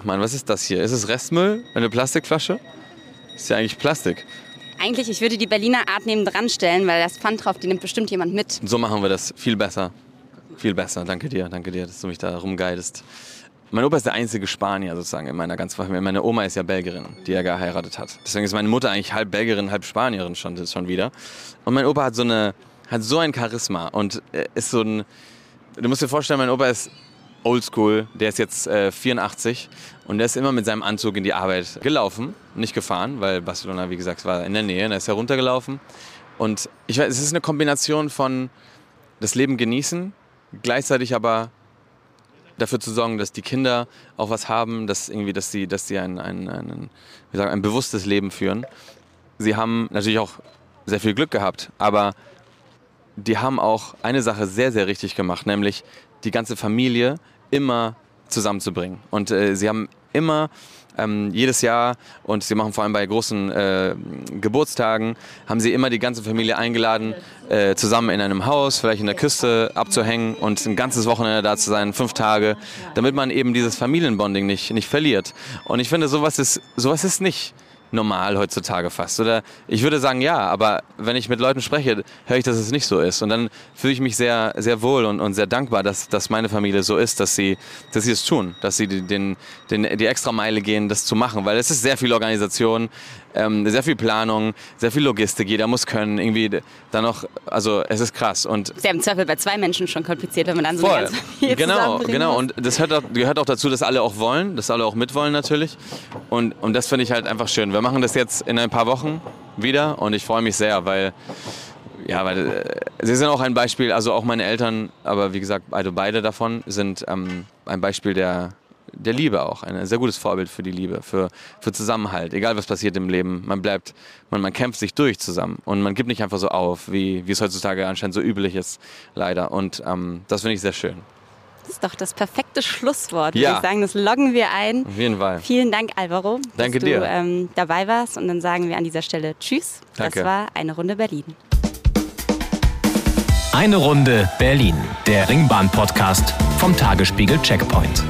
Mann, was ist das hier? Ist es Restmüll? Eine Plastikflasche? Ist ja eigentlich Plastik. Eigentlich, ich würde die Berliner Art neben dran stellen, weil das Pfand drauf, die nimmt bestimmt jemand mit. So machen wir das. Viel besser. Viel besser. Danke dir. Danke dir, dass du mich da rumguidest. Mein Opa ist der einzige Spanier sozusagen in meiner ganzen Familie. Meine Oma ist ja Belgierin, die er geheiratet hat. Deswegen ist meine Mutter eigentlich halb Belgierin, halb Spanierin schon, schon wieder. Und mein Opa hat so eine, hat so ein Charisma und äh, ist so ein, du musst dir vorstellen, mein Opa ist oldschool, der ist jetzt äh, 84 und der ist immer mit seinem Anzug in die Arbeit gelaufen, nicht gefahren, weil Barcelona, wie gesagt, war in der Nähe, und er ist heruntergelaufen. Und ich weiß, es ist eine Kombination von das Leben genießen, gleichzeitig aber dafür zu sorgen, dass die Kinder auch was haben, dass irgendwie, dass sie, dass sie ein, ein, ein, wie sagen, ein bewusstes Leben führen. Sie haben natürlich auch sehr viel Glück gehabt, aber die haben auch eine Sache sehr, sehr richtig gemacht, nämlich die ganze Familie immer zusammenzubringen. Und äh, sie haben immer ähm, jedes Jahr und sie machen vor allem bei großen äh, Geburtstagen, haben sie immer die ganze Familie eingeladen, äh, zusammen in einem Haus, vielleicht in der Küste abzuhängen und ein ganzes Wochenende da zu sein, fünf Tage, damit man eben dieses Familienbonding nicht, nicht verliert. Und ich finde, sowas ist, sowas ist nicht normal heutzutage fast. Oder ich würde sagen ja, aber wenn ich mit Leuten spreche, höre ich, dass es nicht so ist. Und dann fühle ich mich sehr, sehr wohl und, und sehr dankbar, dass, dass meine Familie so ist, dass sie, dass sie es tun, dass sie den, den, die extra Meile gehen, das zu machen. Weil es ist sehr viel Organisation, ähm, sehr viel Planung, sehr viel Logistik. Jeder muss können. Irgendwie dann noch, also es ist krass. Und Ist ja im Zweifel bei zwei Menschen schon kompliziert, wenn man dann so eine Voll. ganze Familie Genau, genau. Und das gehört auch, gehört auch dazu, dass alle auch wollen, dass alle auch mitwollen natürlich. Und, und das finde ich halt einfach schön. Wir machen das jetzt in ein paar Wochen wieder und ich freue mich sehr, weil, ja, weil äh, sie sind auch ein Beispiel, also auch meine Eltern, aber wie gesagt, also beide davon sind ähm, ein Beispiel der, der Liebe auch. Ein sehr gutes Vorbild für die Liebe, für, für Zusammenhalt. Egal was passiert im Leben, man bleibt, man, man kämpft sich durch zusammen und man gibt nicht einfach so auf, wie, wie es heutzutage anscheinend so üblich ist, leider. Und ähm, das finde ich sehr schön. Das ist doch das perfekte Schlusswort, würde Ja. ich sagen. Das loggen wir ein. Auf jeden Fall. Vielen Dank, Alvaro, Danke dass du dir. ähm, dabei warst. Und dann sagen wir an dieser Stelle Tschüss. Danke. Das war eine Runde Berlin. Eine Runde Berlin, der Ringbahn-Podcast vom Tagesspiegel Checkpoint.